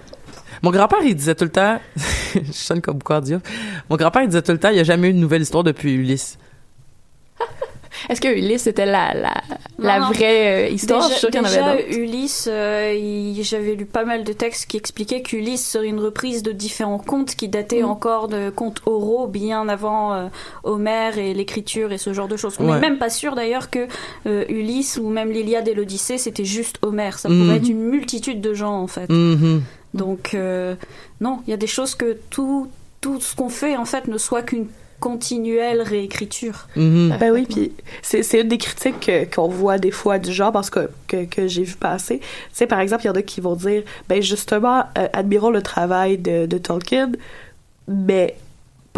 Mon grand-père, il disait tout le temps, *laughs* je sonne comme Diop. Mon grand-père, il disait tout le temps, il n'y a jamais eu de nouvelle histoire depuis Ulysse. Est-ce que Ulysse c'était la, la, la Non, non. vraie euh, histoire? Déjà, je suis qu'il y en avait d'autres. Ulysse, euh, il- j'avais lu pas mal de textes qui expliquaient qu'Ulysse serait une reprise de différents contes qui dataient Mm. encore de contes oraux bien avant euh, Homère et l'écriture et ce genre de choses. On Ouais. n'est même pas sûr d'ailleurs que euh, Ulysse ou même l'Iliade et l'Odyssée c'était juste Homère. Ça Mm. pourrait être une multitude de gens en fait. Mhm. Donc euh, non, il y a des choses que tout tout ce qu'on fait en fait ne soit qu'une continuelle réécriture. Mhm. Ben oui, puis c'est c'est une des critiques que- qu'on voit des fois du genre parce que, que, que j'ai vu passer. Tu sais, par exemple, il y en a qui vont dire, ben justement, euh, admirons le travail de, de Tolkien, mais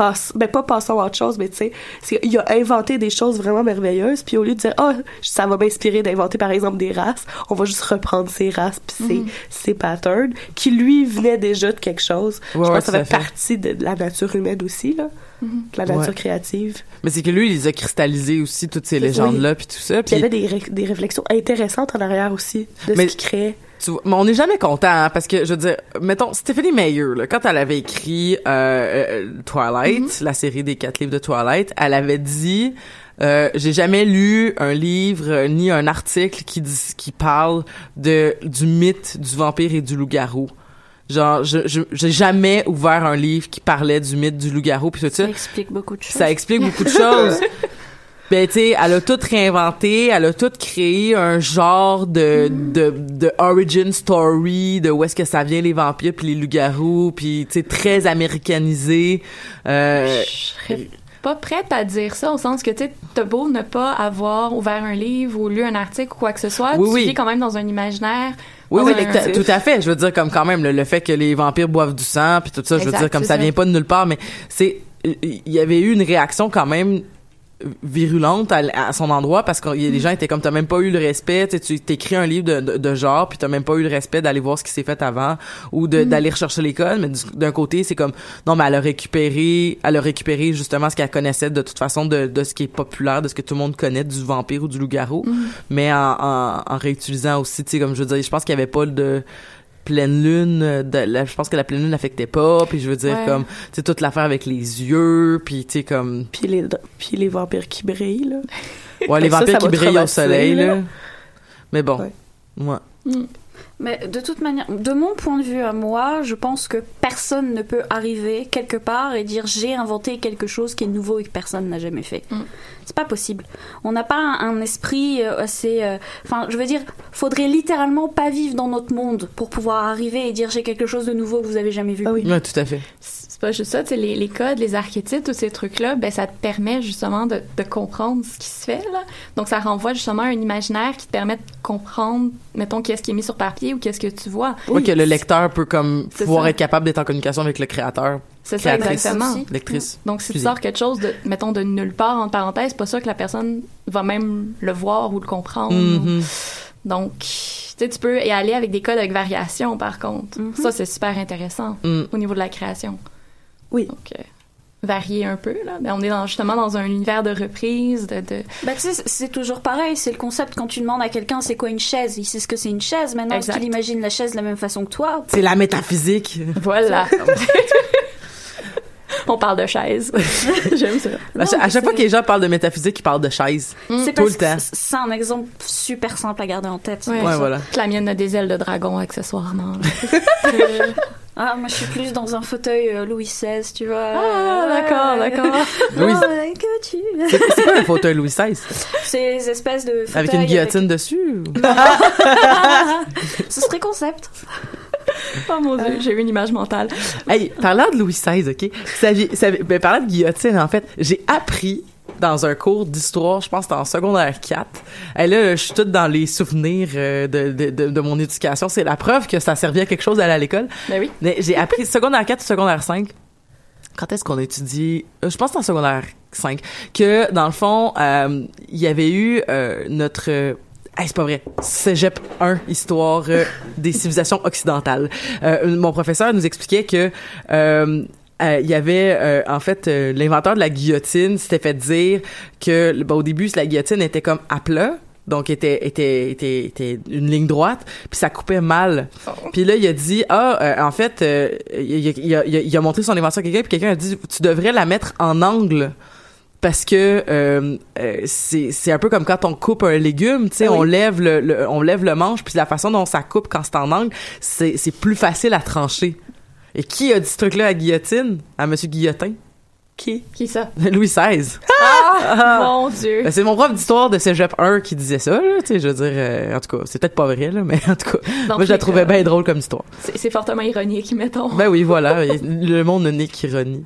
passe, ben pas passons à autre chose, mais tu sais, il a inventé des choses vraiment merveilleuses, puis au lieu de dire, ah, ça va m'inspirer d'inventer par exemple des races, on va juste reprendre ces races puis ces, ces patterns qui lui venaient déjà de quelque chose. Ouais, Je pense ouais, que ça fait fait. partie de, de la nature humaine aussi, là, de la nature Ouais. créative. Mais c'est que lui, il les a cristallisés aussi, toutes ces légendes-là, puis tout ça. Puis il y avait des, ré- des réflexions intéressantes en arrière aussi de Mais- ce qu'il créait. Tu vois, mais on n'est jamais content, hein, parce que, je veux dire, mettons, Stephanie Meyer, là, quand elle avait écrit euh, euh, Twilight, la série des quatre livres de Twilight, elle avait dit... Euh, j'ai jamais lu un livre euh, ni un article qui dit, qui parle de du mythe du vampire et du loup-garou. Genre, je je- j'ai jamais ouvert un livre qui parlait du mythe du loup-garou puis tout ça. Ça explique beaucoup de choses. Ça explique beaucoup de *laughs* choses. Ben, tu sais, elle a tout réinventé, elle a tout créé un genre de, de, de origin story, de où est-ce que ça vient les vampires puis les loups-garous, puis tu sais, très américanisé. Euh, Je serais pas prête à dire ça, au sens que, tu sais, t'as beau ne pas avoir ouvert un livre ou lu un article ou quoi que ce soit, Oui, tu oui. vis quand même dans un imaginaire. oui, oui, un- tout à fait. Je veux dire, comme quand même, le, le fait que les vampires boivent du sang, puis tout ça, je veux dire, comme ça ça. vient pas de nulle part, mais c'est, il y avait eu une réaction quand même virulente à, à son endroit parce que les gens étaient comme t'as même pas eu le respect tu t'écris un livre de, de, de genre puis t'as même pas eu le respect d'aller voir ce qui s'est fait avant ou de d'aller rechercher l'école mais du- d'un côté c'est comme non mais elle a récupéré elle a récupéré justement ce qu'elle connaissait de toute façon de, de ce qui est populaire de ce que tout le monde connaît du vampire ou du loup-garou. Mais en, en, en réutilisant aussi tu sais comme je veux dire je pense qu'il y avait pas de pleine lune euh, de, la- je pense que la pleine lune n'affectait pas puis je veux dire Ouais. comme tu sais toute l'affaire avec les yeux puis tu sais comme Puis les, puis les vampires qui brillent, là. Ouais, les vampires ça qui brillent au soleil, là. là. Mais bon. Ouais. Ouais. Mais de toute manière, de mon point de vue à moi, je pense que personne ne peut arriver quelque part et dire j'ai inventé quelque chose qui est nouveau et que personne n'a jamais fait. Mm. C'est pas possible. On n'a pas un, un esprit euh, assez. euh, Enfin, je veux dire, faudrait littéralement pas vivre dans notre monde pour pouvoir arriver et dire j'ai quelque chose de nouveau que vous avez jamais vu. Ah oui. Ouais, tout à fait. C'est pas juste ça, les, les codes, les archétypes, tous ces trucs-là, ben, ça te permet justement de, de comprendre ce qui se fait, là. Donc, ça renvoie justement à un imaginaire qui te permet de comprendre, mettons, qu'est-ce qui est mis sur papier ou qu'est-ce que tu vois? Ouais, que le lecteur peut comme pouvoir ça. être capable d'être en communication avec le créateur, C'est ça, Créatrice. exactement. Aussi. lectrice. Donc, si tu sors quelque chose de, mettons, de nulle part, entre parenthèses, c'est pas sûr que la personne va même le voir ou le comprendre. Mhm. Donc, tu sais, tu peux y aller avec des codes avec variation, par contre. Mhm. Ça, c'est super intéressant Mm. au niveau de la création. Oui. Donc, euh, varier un peu, là. Ben, on est dans, justement dans un univers de reprise, de... de... Bah, tu sais, c'est- c'est toujours pareil. C'est le concept quand tu demandes à quelqu'un c'est quoi une chaise? Il sait ce que c'est une chaise. Maintenant, est-ce qu'il imagine la chaise de la même façon que toi? C'est la métaphysique. Voilà. *laughs* on parle de chaise. *laughs* J'aime ça. à, chaque, à chaque fois que les gens parlent de métaphysique, ils parlent de chaise. C'est Tout parce le temps. que C'est un exemple super simple à garder en tête. Ouais, voilà. La mienne a des ailes de dragon accessoirement. *laughs* Ah, moi je suis plus dans un fauteuil euh, Louis XVI, tu vois. ah, d'accord, d'accord. *laughs* Louis- Oh, que tu. C'est c'est quoi un fauteuil Louis XVI? Ces espèces de fauteuils Avec une guillotine dessus? ou- Ce serait concept. *laughs* Oh mon dieu, j'ai eu une image mentale. Hey, parlant de Louis XVI, OK? Saviez- saviez- ben, parlant de guillotine, en fait, j'ai appris dans un cours d'histoire, je pense que en secondaire 4. Et là, je suis toute dans les souvenirs euh, de, de, de, de mon éducation. C'est la preuve que ça servait à quelque chose d'aller à l'école. Ben oui. Mais j'ai appris secondaire 4 ou secondaire 5. Quand est-ce qu'on a étudié? Euh, je pense que en secondaire 5. Que, dans le fond, euh, il y avait eu euh, notre euh, Hey, c'est pas vrai. Cégep 1, histoire euh, *laughs* des civilisations occidentales. Euh, mon professeur nous expliquait que euh, euh, il y avait euh, en fait euh, l'inventeur de la guillotine s'était fait dire que bah, au début la guillotine était comme à plat donc était était était était une ligne droite puis ça coupait mal puis là il a dit ah euh, en fait euh, il, a, il, a, il a- il a montré son invention à quelqu'un puis quelqu'un a dit tu devrais la mettre en angle parce que euh, euh, c'est c'est un peu comme quand on coupe un légume, tu sais, Ah oui. on lève le, le- on lève le manche puis la façon dont ça coupe quand c'est en angle, c'est c'est plus facile à trancher. Et qui a dit ce truc-là à Guillotine, à Monsieur Guillotin? Qui? Qui ça? *laughs* Louis XVI. Ah, mon Dieu. Ben, c'est mon prof d'histoire de Cégep 1 qui disait ça, là, tu sais, je veux dire, euh, en tout cas, c'est peut-être pas vrai, là, mais en tout cas, moi, je la trouvais cas, bien drôle comme histoire. C'est fortement ironique, mettons. Ben oui, voilà, le monde ne n'est qu'ironie.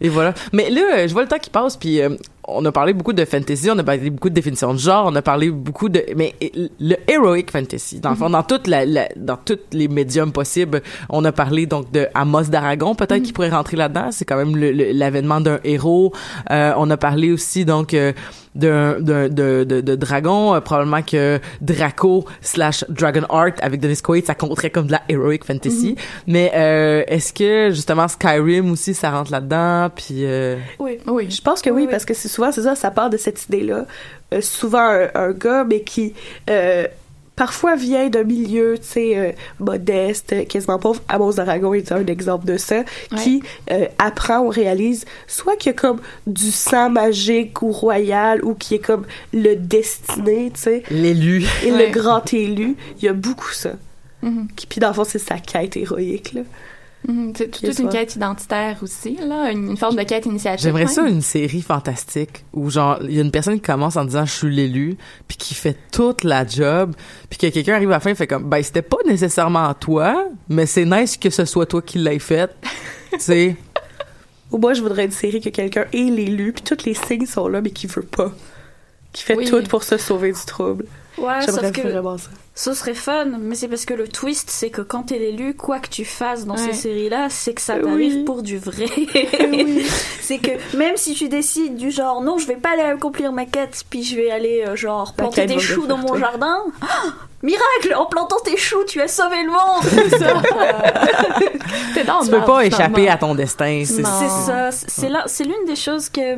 Et voilà. Mais là, euh, je vois le temps qui passe, puis euh, on a parlé beaucoup de fantasy, on a parlé beaucoup de définitions de genre, on a parlé beaucoup de... Mais le heroic fantasy, dans le fond, dans, toute la, la- dans tous les médiums possibles, on a parlé donc de Amos d'Aragon, peut-être qui pourrait rentrer là-dedans, c'est quand même le- le- l'avènement d'un héros. Euh, on a parlé aussi donc... euh, d'un d'un- de, de, de dragon euh, probablement que Draco slash Dragonheart avec Dennis Quaid ça compterait comme de la heroic fantasy mais euh, est-ce que justement Skyrim aussi ça rentre là-dedans? Puis euh, Oui. Oui. Je pense que oui, Oui, oui. parce que c'est souvent, c'est ça, ça part de cette idée-là. Euh, souvent, un, un gars, mais qui euh, parfois vient d'un milieu, tu sais, euh, modeste, quasiment pauvre. Amos d'Aragon est un exemple de ça, qui euh, apprend ou réalise soit qu'il y a comme du sang magique ou royal, ou qui est comme le destiné, tu sais, l'élu et Ouais. le grand élu. Il y a beaucoup ça. Mhm. Qui- Puis dans le fond, c'est sa quête héroïque, là. Mhm, C'est toute une soit. quête identitaire aussi, là, une, une forme de quête initiatique. j'aimerais ça une série fantastique où genre il y a une personne qui commence en disant je suis l'élu puis qui fait toute la job puis que quelqu'un arrive à la fin et fait comme ben c'était pas nécessairement toi mais c'est nice que ce soit toi qui l'aies fait *laughs* tu sais? Ou moi, je voudrais une série que quelqu'un est l'élu, puis tous les signes sont là, mais qui veut pas. Qui fait Oui. tout pour se sauver du trouble. Ouais, J'aimerais sauf que vraiment ça. ce serait fun, mais c'est parce que le twist, c'est que quand t'es l'élu, quoi que tu fasses dans Ouais. ces séries-là, c'est que ça Oui. t'arrive pour du vrai. *laughs* c'est que même si tu décides du genre, non, je vais pas aller accomplir ma quête, puis je vais aller euh, genre La planter des choux dans mon toi. jardin, ah, miracle, en plantant tes choux, tu as sauvé le monde. C'est ça. *laughs* T'es dans tu peux pas échapper à ton destin c'est ça, c'est c'est là, c'est l'une des choses que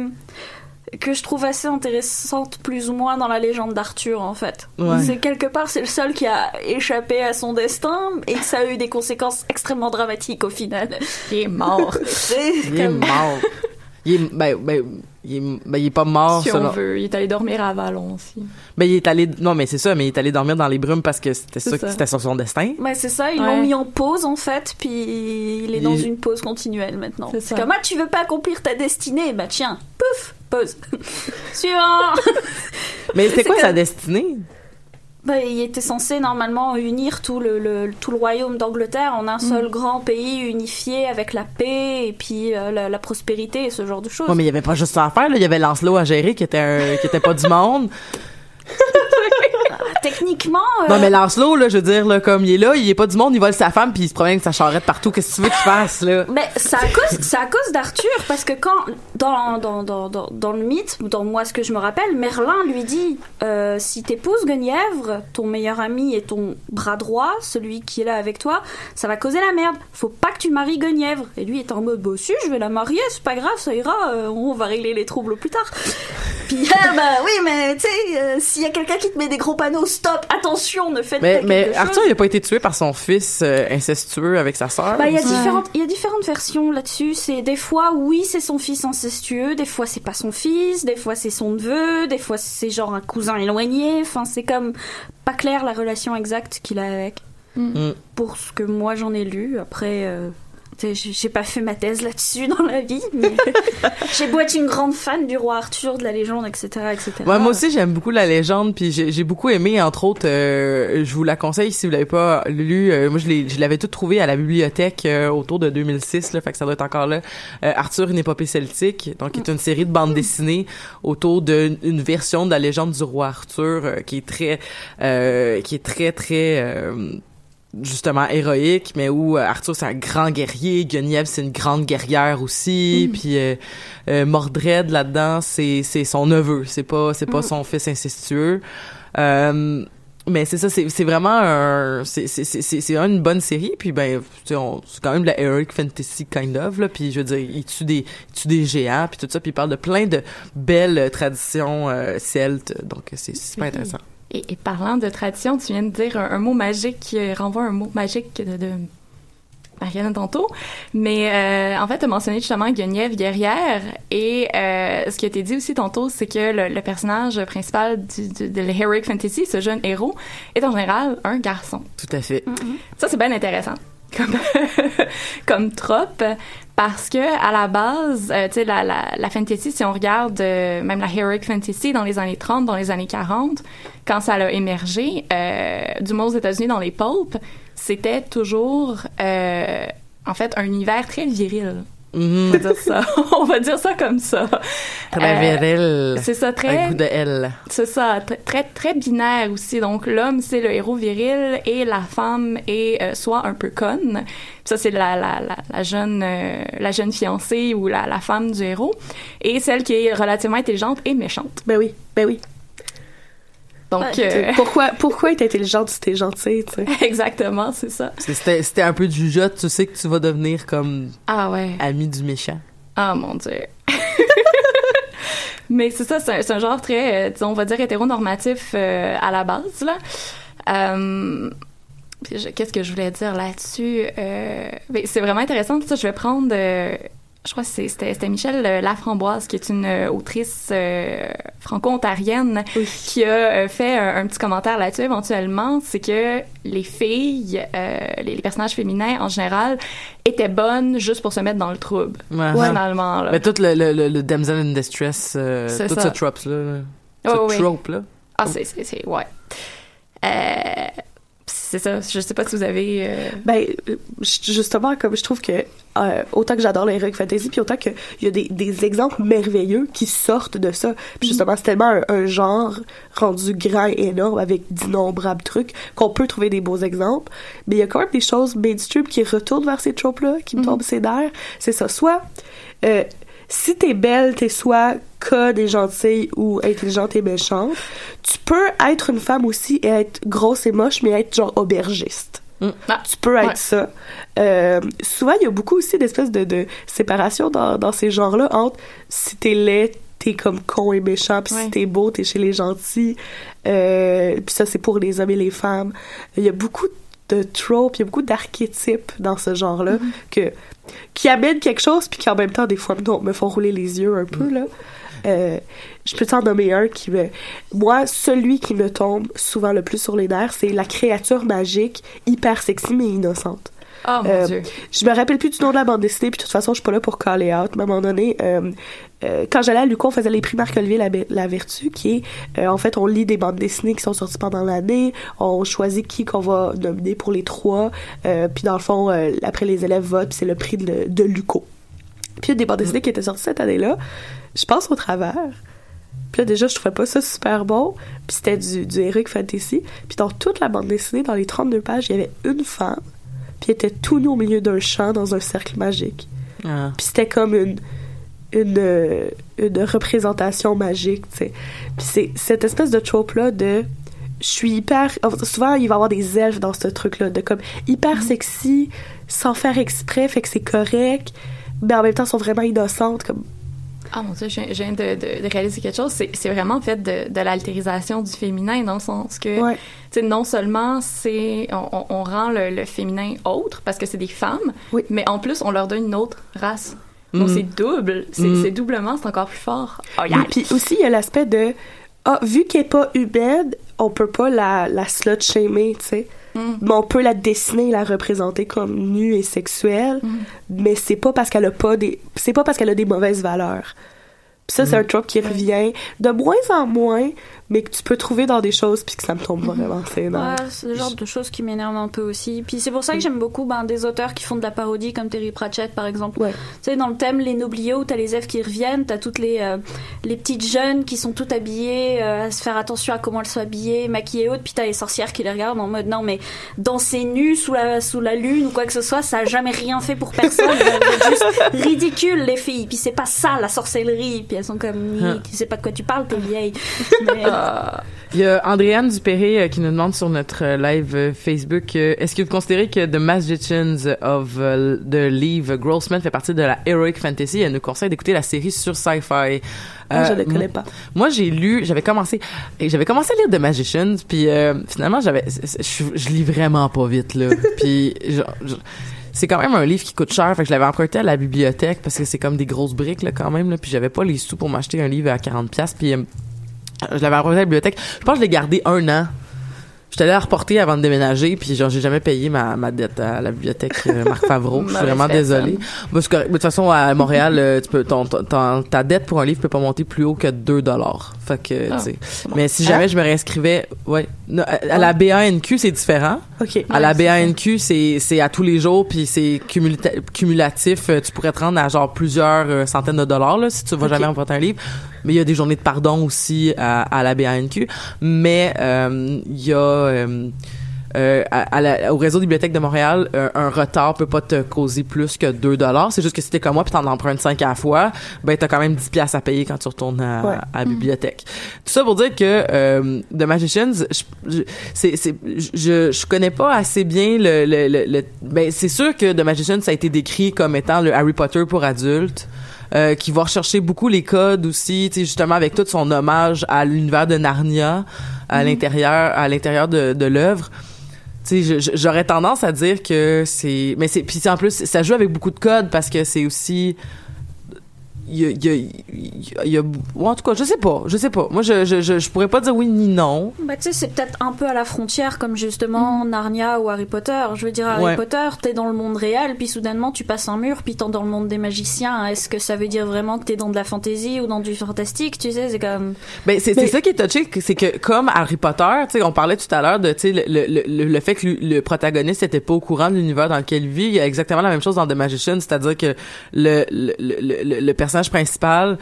que je trouve assez intéressante plus ou moins dans la légende d'Arthur en fait. Ouais. C'est quelque part c'est le seul qui a échappé à son destin et que ça a eu des conséquences extrêmement dramatiques au final. Il est mort. *laughs* Il est mort il est ben, ben, il est, ben, il est pas mort si selon on veut. Il est allé dormir à Valon aussi. ben il est allé non mais c'est ça mais il est allé dormir dans les brumes parce que c'était ça, ça. c'était sur son destin Ouais, c'est ça, ils Ouais. l'ont mis en pause en fait, puis il est dans une pause continuelle maintenant. C'est comme ah, tu veux pas accomplir ta destinée, bah tiens, pouf, pause. *laughs* Suivant. mais c'était C'est quoi sa destinée? Bah, il était censé normalement unir tout le, le- tout le royaume d'Angleterre en un Mm. seul grand pays unifié avec la paix et puis euh, la, la prospérité et ce genre de choses. Ouais, mais il y avait pas juste ça à faire, là. Il y avait Lancelot à gérer qui était un, qui était pas du monde. *laughs* Ah, techniquement, euh, Non, mais Lancelot, là, je veux dire, là, comme il est là, il est pas du monde, il vole sa femme puis il se promène avec sa charrette partout. Qu'est-ce que tu veux qu'il fasse, là? mais c'est à cause, c'est à cause d'Arthur parce que quand dans, dans, dans, dans, dans le mythe, dans moi ce que je me rappelle, Merlin lui dit euh, si t'épouses Guenièvre, ton meilleur ami et ton bras droit, celui qui est là avec toi, ça va causer la merde. Faut pas que tu maries Guenièvre. Et lui est en mode bah si, je vais la marier, c'est pas grave, ça ira, euh, on va régler les troubles plus tard. Puis *laughs* ah bah oui, mais tu sais, euh, s'il y a quelqu'un qui te met des gros panneaux stop, attention, ne faites Mais, pas mais quelque Arthur, chose. il a pas été tué par son fils euh, incestueux avec sa sœur? Bah, il y a différentes, il y a différentes versions là-dessus. C'est des fois, oui, c'est son fils incestueux, des fois c'est pas son fils, des fois c'est son neveu, des fois c'est genre un cousin éloigné. Enfin, c'est comme pas clair la relation exacte qu'il a avec. Mm. Pour ce que moi j'en ai lu, après. euh, J'ai pas fait ma thèse là-dessus *laughs* dans la vie, mais *laughs* j'ai beau être une grande fan du roi Arthur, de la légende, etc., etc. Ouais, moi aussi, j'aime beaucoup la légende, puis j'ai beaucoup aimé, entre autres, euh, je vous la conseille si vous l'avez pas lu. euh, moi, je l'avais tout trouvé à la bibliothèque euh, autour de 2006, là, fait que ça doit être encore là. Euh, Arthur, une épopée celtique, donc qui est une série de bandes dessinées autour d'une une version de la légende du roi Arthur euh, qui est très, euh, qui est très très euh, justement héroïque, mais où euh, Arthur c'est un grand guerrier, Guenièvre c'est une grande guerrière aussi, puis euh, euh, Mordred là-dedans c'est c'est son neveu, c'est pas c'est pas son fils incestueux. Mais c'est ça, c'est c'est vraiment un, c'est c'est c'est c'est c'est une bonne série. Puis ben, c'est quand même de la heroic fantasy kind of là. Puis je veux dire, il tue des, il tue des géants puis tout ça. Puis il parle de plein de belles traditions celtes. Donc c'est c'est super intéressant. Et, et parlant de tradition, tu viens de dire un, un mot magique qui renvoie à un mot magique de, de Marianne tantôt. Mais euh, en fait, tu as mentionné justement Guenièvre guerrière. Et euh, ce qui a été dit aussi tantôt, c'est que le, le personnage principal du, du- de l'Heroic Fantasy, ce jeune héros, est en général un garçon. Tout à fait. Ça, c'est bien intéressant comme, *laughs* comme trope parce que à la base, euh, tu sais, la, la, la fantasy, si on regarde euh, même la heroic fantasy dans les années 30, dans les années 40, quand ça a émergé, euh, du moins aux États-Unis dans les pulps, c'était toujours euh, en fait un univers très viril. On va dire ça. *laughs* On va dire ça comme ça. Très Euh, viril. C'est ça, très. Un goût de L. C'est ça, tr- très très binaire aussi. Donc l'homme c'est le héros viril et la femme est euh, soit un peu conne. Puis Ça c'est la, la, la, la jeune euh, la jeune fiancée ou la, la femme du héros et celle qui est relativement intelligente et méchante. Ben oui, ben oui. Donc T'sais, euh, Pourquoi, pourquoi être intelligente si t'es gentil, tu sais? *laughs* exactement, c'est ça. C'était c'était un peu du jugeote, tu sais que tu vas devenir comme Ah ouais. ami du méchant. Ah mon dieu. *laughs* Mais c'est ça, c'est un, c'est un genre très, euh, disons, on va dire hétéronormatif euh, à la base là. Euh, Qu'est-ce que je voulais dire là-dessus C'est vraiment intéressant. Ça, je vais prendre. Je crois que c'était Michelle euh, Laframboise, qui est une euh, autrice euh, franco-ontarienne, qui a fait un, un petit commentaire là-dessus éventuellement. C'est que les filles, euh, les, les personnages féminins en général, étaient bonnes juste pour se mettre dans le trouble. Ouais. Finalement, là. Mais tout le, le, le, le damsel in distress, euh, tout ça. ce trope là, ce Ouais, ouais. trope là. Ah, c'est, c'est, c'est, ouais. Euh, c'est ça. Je sais pas si vous avez. euh, Ben, ju- justement, comme je trouve que euh, autant que j'adore les heroic fantasy, puis autant qu'il y a des, des exemples merveilleux qui sortent de ça. Puis justement, c'est tellement un, un genre rendu grand et énorme avec d'innombrables trucs qu'on peut trouver des beaux exemples. Mais il y a quand même des choses mainstream qui retournent vers ces tropes-là, qui me tombent ses nerfs. C'est ça. Soit, euh, si t'es belle, t'es soit conne et gentille ou intelligente et méchante. Tu peux être une femme aussi et être grosse et moche, mais être genre aubergiste. Ah, Tu peux être ouais. ça. Euh, souvent, il y a beaucoup aussi d'espèces de, de séparation dans, dans ces genres-là entre si t'es laid, t'es comme con et méchant, puis Ouais. si t'es beau, t'es chez les gentils. Euh, puis ça, c'est pour les hommes et les femmes. Il y a beaucoup de tropes, il y a beaucoup d'archétypes dans ce genre-là Mm-hmm. que qui amènent quelque chose, puis qui en même temps, des fois, me, me font rouler les yeux un peu, là. Euh, je peux t'en nommer un qui me... Moi, celui qui me tombe souvent le plus sur les nerfs, c'est la créature magique, hyper sexy mais innocente. Oh mon Euh, dieu. Je me rappelle plus du nom de la bande dessinée, puis de toute façon, je suis pas là pour caller out. Mais à un moment donné, euh, euh, quand j'allais à Luco, on faisait les prix Marc-Olivier la, la Vertu, qui est, en fait, on lit des bandes dessinées qui sont sorties pendant l'année, on choisit qui qu'on va nominer pour les trois, puis dans le fond, après les élèves votent, puis c'est le prix de, de Luco. Puis il y a des bandes dessinées qui étaient sorties cette année-là. Je pense au travers. Puis là, déjà, je trouvais pas ça super bon. Puis c'était du, du Heroic Fantasy. Puis dans toute la bande dessinée, dans les 32 pages, il y avait une femme. Puis était tout nue au milieu d'un champ dans un cercle magique. Ah. Puis c'était comme une, une, euh, une représentation magique, tu sais. Puis c'est cette espèce de trope-là de... Je suis hyper... Souvent, il va y avoir des elfes dans ce truc-là, de comme hyper sexy, sans faire exprès, fait que c'est correct, mais en même temps, sont vraiment innocentes, comme... Ah mon dieu, je viens, je viens de, de, de réaliser quelque chose. C'est, vraiment en fait de, de l'altérisation du féminin dans le sens que, Ouais. tu sais, non seulement c'est, on, on- rend le, le féminin autre parce que c'est des femmes, Oui. mais en plus on leur donne une autre race. Donc Mhm. c'est double, c'est, Mhm. c'est doublement, c'est encore plus fort. Oh, Oui, yeah. puis aussi, il y a l'aspect de... Ah, vu qu'elle est pas humaine, on peut pas la, la slut-shamer, tu sais. Mm. Mais on peut la dessiner et la représenter comme nue et sexuelle, Mm. mais c'est pas parce qu'elle a pas des... C'est pas parce qu'elle a des mauvaises valeurs. Puis ça, c'est un trope qui revient de moins en moins, mais que tu peux trouver dans des choses, puis que ça me tombe *laughs* vraiment c'est Ouais, c'est le genre de choses qui m'énervent un peu aussi. Puis c'est pour ça que j'aime beaucoup ben, des auteurs qui font de la parodie, comme Terry Pratchett par exemple. Ouais. Tu sais, dans le thème Les Nobliaux, t'as les elfes qui reviennent, t'as toutes les, euh, les petites jeunes qui sont toutes habillées, euh, à se faire attention à comment elles sont habillées, maquillées et autres, puis t'as les sorcières qui les regardent en mode non, mais danser nu sous la, sous la lune ou quoi que ce soit, ça a jamais rien fait pour personne. *laughs* Êtes juste ridicule, les filles. Puis c'est pas ça la sorcellerie. Puis elles sont comme, Hein. Tu sais pas de quoi tu parles, t'es vieille. *laughs* Mais, Il y a Andréane Dupéré euh, qui nous demande sur notre euh, live euh, Facebook euh, est-ce que vous considérez que The Magicians of euh, the Leave Grossman fait partie de la Heroic Fantasy? Elle nous conseille d'écouter la série sur Sci-Fi. Ah, je Euh, ne connais pas. Moi, j'ai lu, j'avais commencé, et j'avais commencé à lire The Magicians, puis euh, finalement, j'avais, je, je lis vraiment pas vite là. *laughs* puis je- c'est quand même un livre qui coûte cher, fait que je l'avais emprunté à la bibliothèque parce que c'est comme des grosses briques là quand même là, puis j'avais pas les sous pour m'acheter un livre à 40 pièces, puis euh, je l'avais emprunté à la bibliothèque. Je pense que je l'ai gardé un an. J'étais allé la reporter avant de déménager, puis genre j'ai jamais payé ma, ma dette à la bibliothèque euh, Marc *laughs* Favreau. je suis vraiment désolée. De toute façon, à Montréal, euh, tu peux, ton, ton- ta dette pour un livre peut pas monter plus haut que 2 dollars. Fait que, Ah, bon. Mais si jamais je me réinscrivais, ouais. Non, à, à la BANQ, c'est différent. OK. À la BANQ, c'est c'est à tous les jours, puis c'est cumulatif. Euh, Tu pourrais te rendre à genre plusieurs euh, centaines de dollars là, si tu vas jamais emprunter un livre. Mais il y a des journées de pardon aussi à, à la BANQ. Mais euh, il y a euh, euh, à, à la- au réseau des bibliothèques de Montréal, euh, un retard peut pas te causer plus que 2 dollars. C'est juste que si t'es comme moi puis t'en empruntes 5 à la fois, ben t'as quand même 10 pièces à payer quand tu retournes à, Ouais. à la bibliothèque. Tout ça pour dire que euh, The Magicians, je, je, c'est, c'est, je, je connais pas assez bien le, le, le, le- ben c'est sûr que The Magicians ça a été décrit comme étant le Harry Potter pour adultes. Euh, qui va rechercher beaucoup les codes aussi, tu sais, justement avec tout son hommage à l'univers de Narnia à l'intérieur à l'intérieur de, de l'œuvre. Tu sais, j'aurais tendance à dire que c'est, mais c'est, puis en plus, ça joue avec beaucoup de codes parce que c'est aussi, il y a, il y a, il y a- y a- ou en tout cas, je sais pas, je sais pas. Moi, je, je, je, je pourrais pas dire oui ni non. Bah, tu sais, c'est peut-être un peu à la frontière, comme justement Narnia ou Harry Potter. Je veux dire, Harry Ouais. Potter, t'es dans le monde réel, puis soudainement tu passes un mur, puis t'es dans le monde des magiciens. Est-ce que ça veut dire vraiment que t'es dans de la fantasy ou dans du fantastique? Tu sais, c'est comme. Ben c'est Mais- c'est ça qui est touché, c'est que comme Harry Potter, tu sais, on parlait tout à l'heure de tu sais le, le, le, le fait que le, le protagoniste était pas au courant de l'univers dans lequel il vit, il y a exactement la même chose dans The Magician, c'est-à-dire que le le, le, le, le personnage principal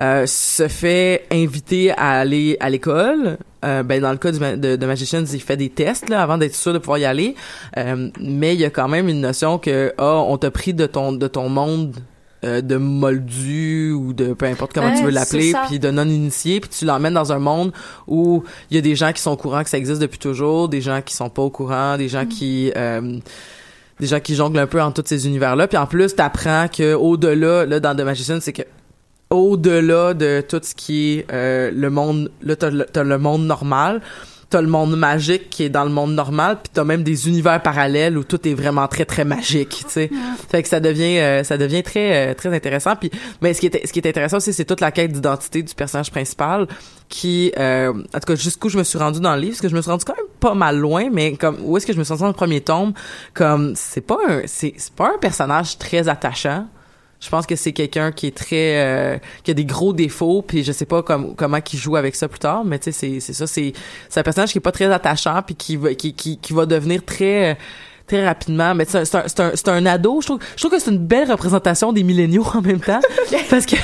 euh, se fait inviter à aller à l'école. Euh, ben dans le cas du, ma- de, de Magicians, il fait des tests là avant d'être sûr de pouvoir y aller. Euh, mais il y a quand même une notion que ah on t'a pris de ton de ton monde de moldu ou de peu importe comment Ouais, tu veux l'appeler, puis de non initié, puis tu l'emmènes dans un monde où il y a des gens qui sont au courant que ça existe depuis toujours, des gens qui sont pas au courant, des gens Mm. qui des gens qui jonglent un peu en tous ces univers-là. Puis en plus, t'apprends que au-delà, là, dans The Magician, c'est que au-delà de tout ce qui est euh, le monde, là, t'as le, monde normal, t'as le monde magique qui est dans le monde normal, puis t'as même des univers parallèles où tout est vraiment très très magique, tu sais. Fait que ça devient euh, ça devient très euh, très intéressant. Puis mais ce qui est ce qui est intéressant aussi, c'est toute la quête d'identité du personnage principal qui euh, en tout cas jusqu'où je me suis rendu dans le livre, parce que je me suis rendu quand même pas mal loin, mais comme où est-ce que je me suis rendu dans le premier tome, comme c'est pas un c'est c'est pas un personnage très attachant. Je pense que c'est quelqu'un qui est très euh, qui a des gros défauts puis je sais pas comme comment qu'il joue avec ça plus tard mais tu sais c'est c'est ça c'est c'est un personnage qui est pas très attachant puis qui va qui qui, qui va devenir très très rapidement mais c'est un, c'est un, c'est un, c'est un ado. Je trouve je trouve que c'est une belle représentation des milléniaux en même temps *laughs* parce que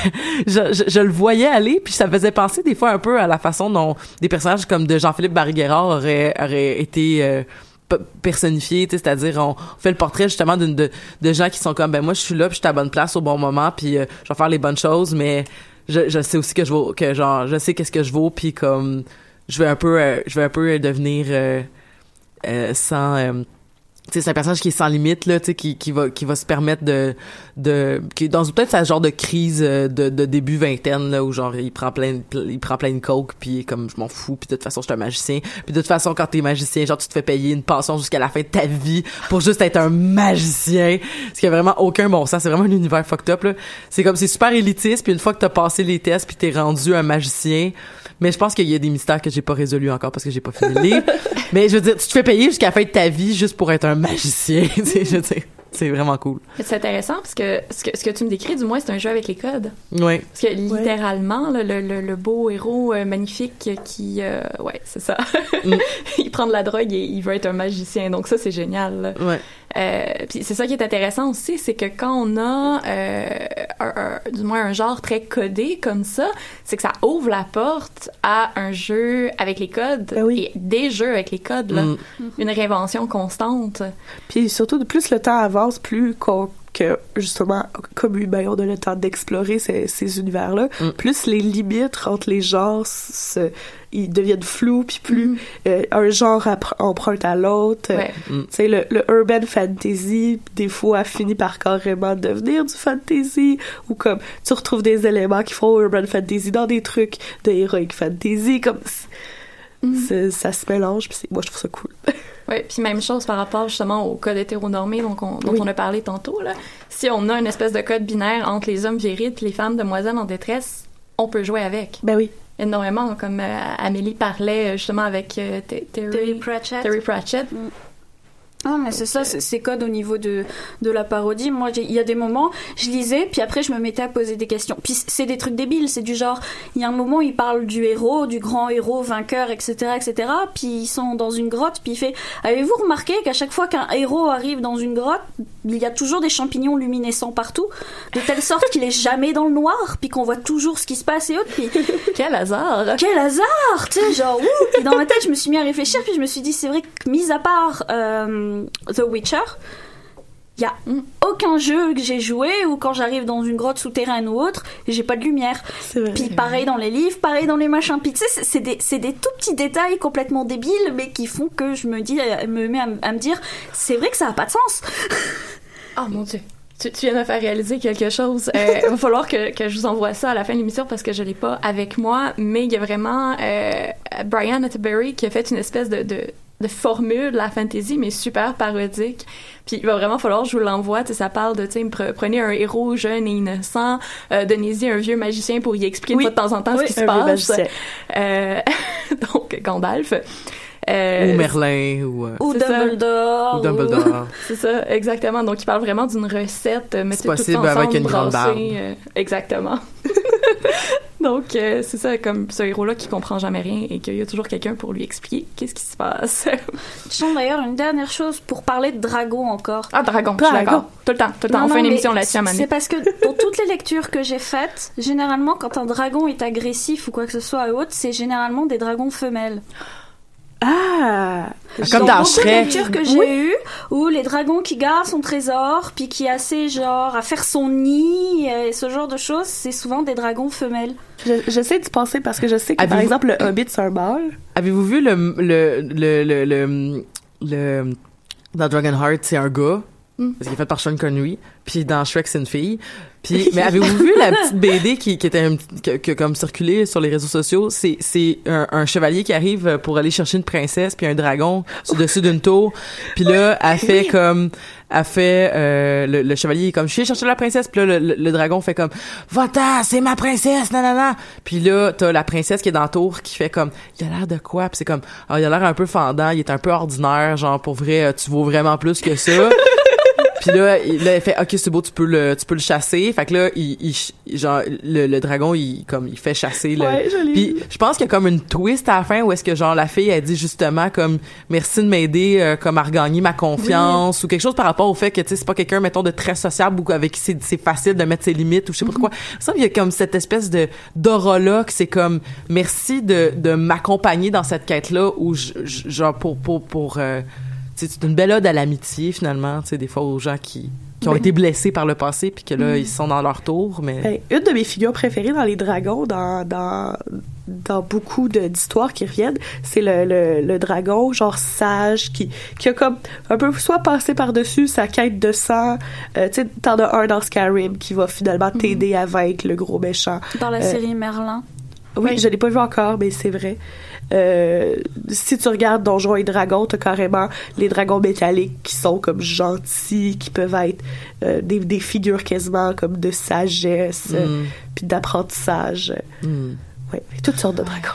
je, je, je le voyais aller puis ça me faisait penser des fois un peu à la façon dont des personnages comme de Jean-Philippe Barry-Guerrard auraient auraient été euh, personnifié, c'est-à-dire on fait le portrait justement d'une de, de gens qui sont comme ben moi je suis là puis je suis à la bonne place au bon moment puis euh, je vais faire les bonnes choses mais je, sais aussi que je vaux que genre je sais qu'est-ce que je vaux puis comme je vais un peu euh, je vais un peu devenir euh, sans c'est un personnage qui est sans limite là, tu qui, qui va qui va se permettre de de qui dans peut-être sa genre de crise euh, de, de début vingtaine là où genre il prend plein il prend plein de coke puis comme je m'en fous puis de toute façon je suis un magicien. Puis de toute façon quand t'es magicien genre tu te fais payer une pension jusqu'à la fin de ta vie pour juste être un magicien. Ce qui a vraiment aucun bon sens. C'est vraiment un univers fucked up là. C'est comme c'est super élitiste puis une fois que t'as passé les tests puis t'es rendu un magicien mais je pense qu'il y a des mystères que j'ai pas résolus encore parce que j'ai pas fini le livre. *laughs* Mais je veux dire, tu te fais payer jusqu'à la fin de ta vie juste pour être un magicien. *laughs* tu sais, je veux dire, c'est vraiment cool. C'est intéressant parce que ce, que ce que tu me décris, du moins, c'est un jeu avec les codes. Ouais. Parce que littéralement, le, le, le beau héros euh, magnifique qui... euh, ouais, c'est ça. Mm. *laughs* il prend de la drogue et il veut être un magicien. Donc ça, c'est génial. Ouais. Euh, puis c'est ça qui est intéressant aussi, c'est que quand on a euh, un, un- du moins un genre très codé comme ça, c'est que ça ouvre la porte à un jeu avec les codes Ben oui. et des jeux avec les codes, là. Mm. une réinvention constante. Puis surtout, de plus le temps avance, plus qu'on que justement, comme humain, on a le temps d'explorer ces, ces univers-là, Mm. plus les limites entre les genres se, ils deviennent flous, puis plus Mm. euh, un genre emprunte à l'autre. Ouais. Mm. Tu sais, le, le urban fantasy, des fois, finit par carrément devenir du fantasy, ou comme tu retrouves des éléments qui font urban fantasy dans des trucs de heroic fantasy, comme Mm. ça se mélange, puis c'est- moi je trouve ça cool. *laughs* Oui, puis même chose par rapport justement au code hétéronormé donc on- dont Oui. on a parlé tantôt. Là. Si on a une espèce de code binaire entre les hommes virils et les femmes demoiselles en détresse, on peut jouer avec. Ben oui. Énormément, comme euh, Amélie parlait euh, justement avec euh, Terry Terry, Pratchett. Terry Pratchett. Ah, mais c'est ça, c'est code au niveau de, de la parodie. Moi, il y a des moments, je lisais, puis après, je me mettais à poser des questions. Puis c'est des trucs débiles, c'est du genre, il y a un moment, il parle du héros, du grand héros vainqueur, etc., etc., puis ils sont dans une grotte, puis il fait, avez-vous remarqué qu'à chaque fois qu'un héros arrive dans une grotte, il y a toujours des champignons luminescents partout, de telle sorte qu'il est jamais dans le noir, puis qu'on voit toujours ce qui se passe et autres, puis *laughs* Quel hasard! quel hasard, tu sais, genre, ouh, puis dans ma tête, je me suis mis à réfléchir, puis je me suis dit, c'est vrai que, mis à part euh, The Witcher, il y a aucun jeu que j'ai joué où quand j'arrive dans une grotte souterraine ou autre, j'ai pas de lumière. Puis pareil dans les livres, pareil dans les machins. Puis tu sais, c'est- des, tout petits détails complètement débiles, mais qui font que je me dis, euh, me mets à, me dire, c'est vrai que ça a pas de sens. *laughs* Oh mon dieu! Tu, tu viens de me faire réaliser quelque chose. Euh, Il va falloir que, que je vous envoie ça à la fin de l'émission parce que je l'ai pas avec moi, mais il y a vraiment euh, Brian Atterbury qui a fait une espèce de, de, de formule de la fantasy, mais super parodique. Puis il va vraiment falloir que je vous l'envoie. Ça parle de, tu prenez un héros jeune et innocent, euh, donnez-y un vieux magicien pour y expliquer Oui. de temps en temps Oui, ce qui se vieux passe. magicien. Euh, *laughs* donc, Gandalf. Euh, ou Merlin, ou, euh, Ou C'est ça. Dumbledore. ou Dumbledore. *laughs* c'est ça, exactement. Donc, il parle vraiment d'une recette. mettez tout possible ensemble, avec une grande barbe. euh, exactement. *laughs* Donc, euh, c'est ça, comme ce héros-là qui comprend jamais rien et qu'il y a toujours quelqu'un pour lui expliquer qu'est-ce qui se passe. *laughs* Tiens, d'ailleurs, une dernière chose pour parler de dragon encore. ah, dragon, je suis Dragon. d'accord. Tout le temps, tout le temps. Non, on fait une émission là-dessus à C'est parce que dans *laughs* toutes les lectures que j'ai faites, généralement, quand un dragon est agressif ou quoi que ce soit autre, c'est généralement des dragons femelles. Ah! Comme dans Shrek. lectures que j'ai eues où les dragons qui gardent son trésor puis qui assez genre à faire son nid et ce genre de choses, c'est souvent des dragons femelles. Je- J'essaie d'y penser parce que je sais que, par exemple, le Hobbit, c'est un mâle. Avez-vous vu le, le, le, le, le, le- dans Dragonheart, c'est un gars, Mm. parce qu'il est fait par Sean Connery, puis dans Shrek, c'est une fille. Puis, *laughs* mais avez-vous vu la petite BD qui, qui était un petit- qui, qui a comme circulé sur les réseaux sociaux? C'est, c'est un, un chevalier qui arrive pour aller chercher une princesse puis un dragon sur dessus d'une tour. Puis là, elle fait comme, elle fait, euh, le, le chevalier est comme, je vais chercher la princesse. Puis là, le, le- le dragon fait comme, va-t'en, c'est ma princesse, nanana. Puis là, t'as la princesse qui est dans la tour qui fait comme, il a l'air de quoi? Puis c'est comme, ah, il a l'air un peu fendant, il est un peu ordinaire, genre, pour vrai, euh, tu vaux vraiment plus que ça. *laughs* Puis là, il, là, il fait OK, c'est beau, tu peux le tu peux le chasser. Fait que là, il, il genre le, le dragon, il comme il fait chasser le Ouais, je Puis je pense qu'il y a comme une twist à la fin où est-ce que genre la fille elle dit justement comme merci de m'aider euh, comme à regagner ma confiance ou quelque chose par rapport au fait que tu sais c'est pas quelqu'un mettons de très sociable ou avec qui c'est c'est facile de mettre ses limites ou je sais pas quoi. Ça il y a comme cette espèce de d'aura là que c'est comme merci de de m'accompagner dans cette quête là où je, je- genre pour pour pour euh, c'est une belle ode à l'amitié finalement, tu sais des fois aux gens qui qui ont Ben- été blessés par le passé puis que là ils sont dans leur tour mais Ben, une de mes figures préférées dans les dragons, dans, dans, dans beaucoup de- d'histoires qui reviennent, c'est le, le, le dragon, genre sage, qui, qui a comme un peu soit passé par-dessus sa quête de sang. Euh, tu sais, t'en as un dans Skyrim qui va finalement t'aider à vaincre le gros méchant. Dans la Euh, série Merlin. Oui, je l'ai pas vu encore, mais c'est vrai. Euh, si tu regardes Donjons et Dragons, t'as carrément les dragons métalliques qui sont comme gentils, qui peuvent être euh, des, des figures quasiment comme de sagesse, euh, Mm. puis d'apprentissage. Ouais, toutes sortes de dragons.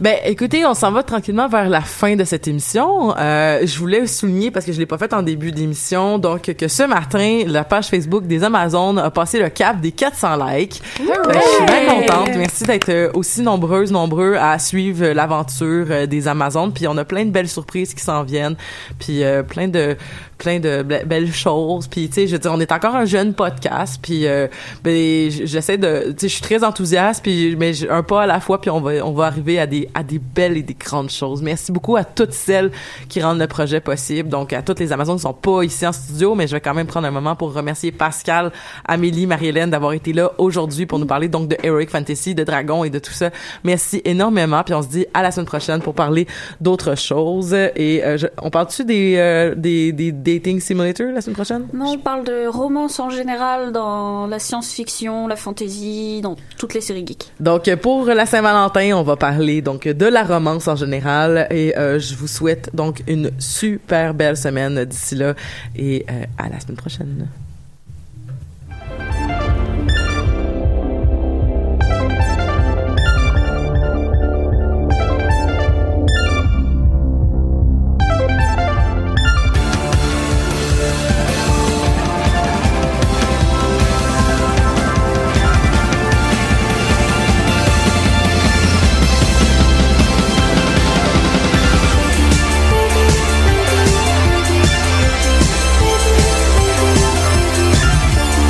Ben, écoutez, on s'en va tranquillement vers la fin de cette émission. Euh, je voulais souligner, parce que je l'ai pas fait en début d'émission, donc que ce matin, la page Facebook des Amazones a passé le cap des 400 likes. Ben, je suis bien contente. Merci d'être euh, aussi nombreuses, nombreux à suivre euh, l'aventure euh, des Amazones. Puis on a plein de belles surprises qui s'en viennent. Puis euh, plein de plein de be- belles choses. Puis, tu sais, je dire, on est encore un jeune podcast. Puis, euh, ben, j'essaie de, tu sais, je suis très enthousiaste. Puis, mais un pas à la fois. Puis, on va, on va arriver à des, à des belles et des grandes choses. Merci beaucoup à toutes celles qui rendent le projet possible. Donc, à toutes les Amazones qui sont pas ici en studio, mais je vais quand même prendre un moment pour remercier Pascal, Amélie, Marie-Hélène d'avoir été là aujourd'hui pour nous parler donc de Heroic Fantasy, de Dragon et de tout ça. Merci énormément. Puis, on se dit à la semaine prochaine pour parler d'autres choses. Et euh, on parle-tu des, euh, des, des dating simulators la semaine prochaine? Non, on parle de romance en général dans la science-fiction, la fantasy, dans toutes les séries geeks. Donc pour la Saint-Valentin, on va parler donc de la romance en général et euh, je vous souhaite donc une super belle semaine d'ici là et euh, à la semaine prochaine.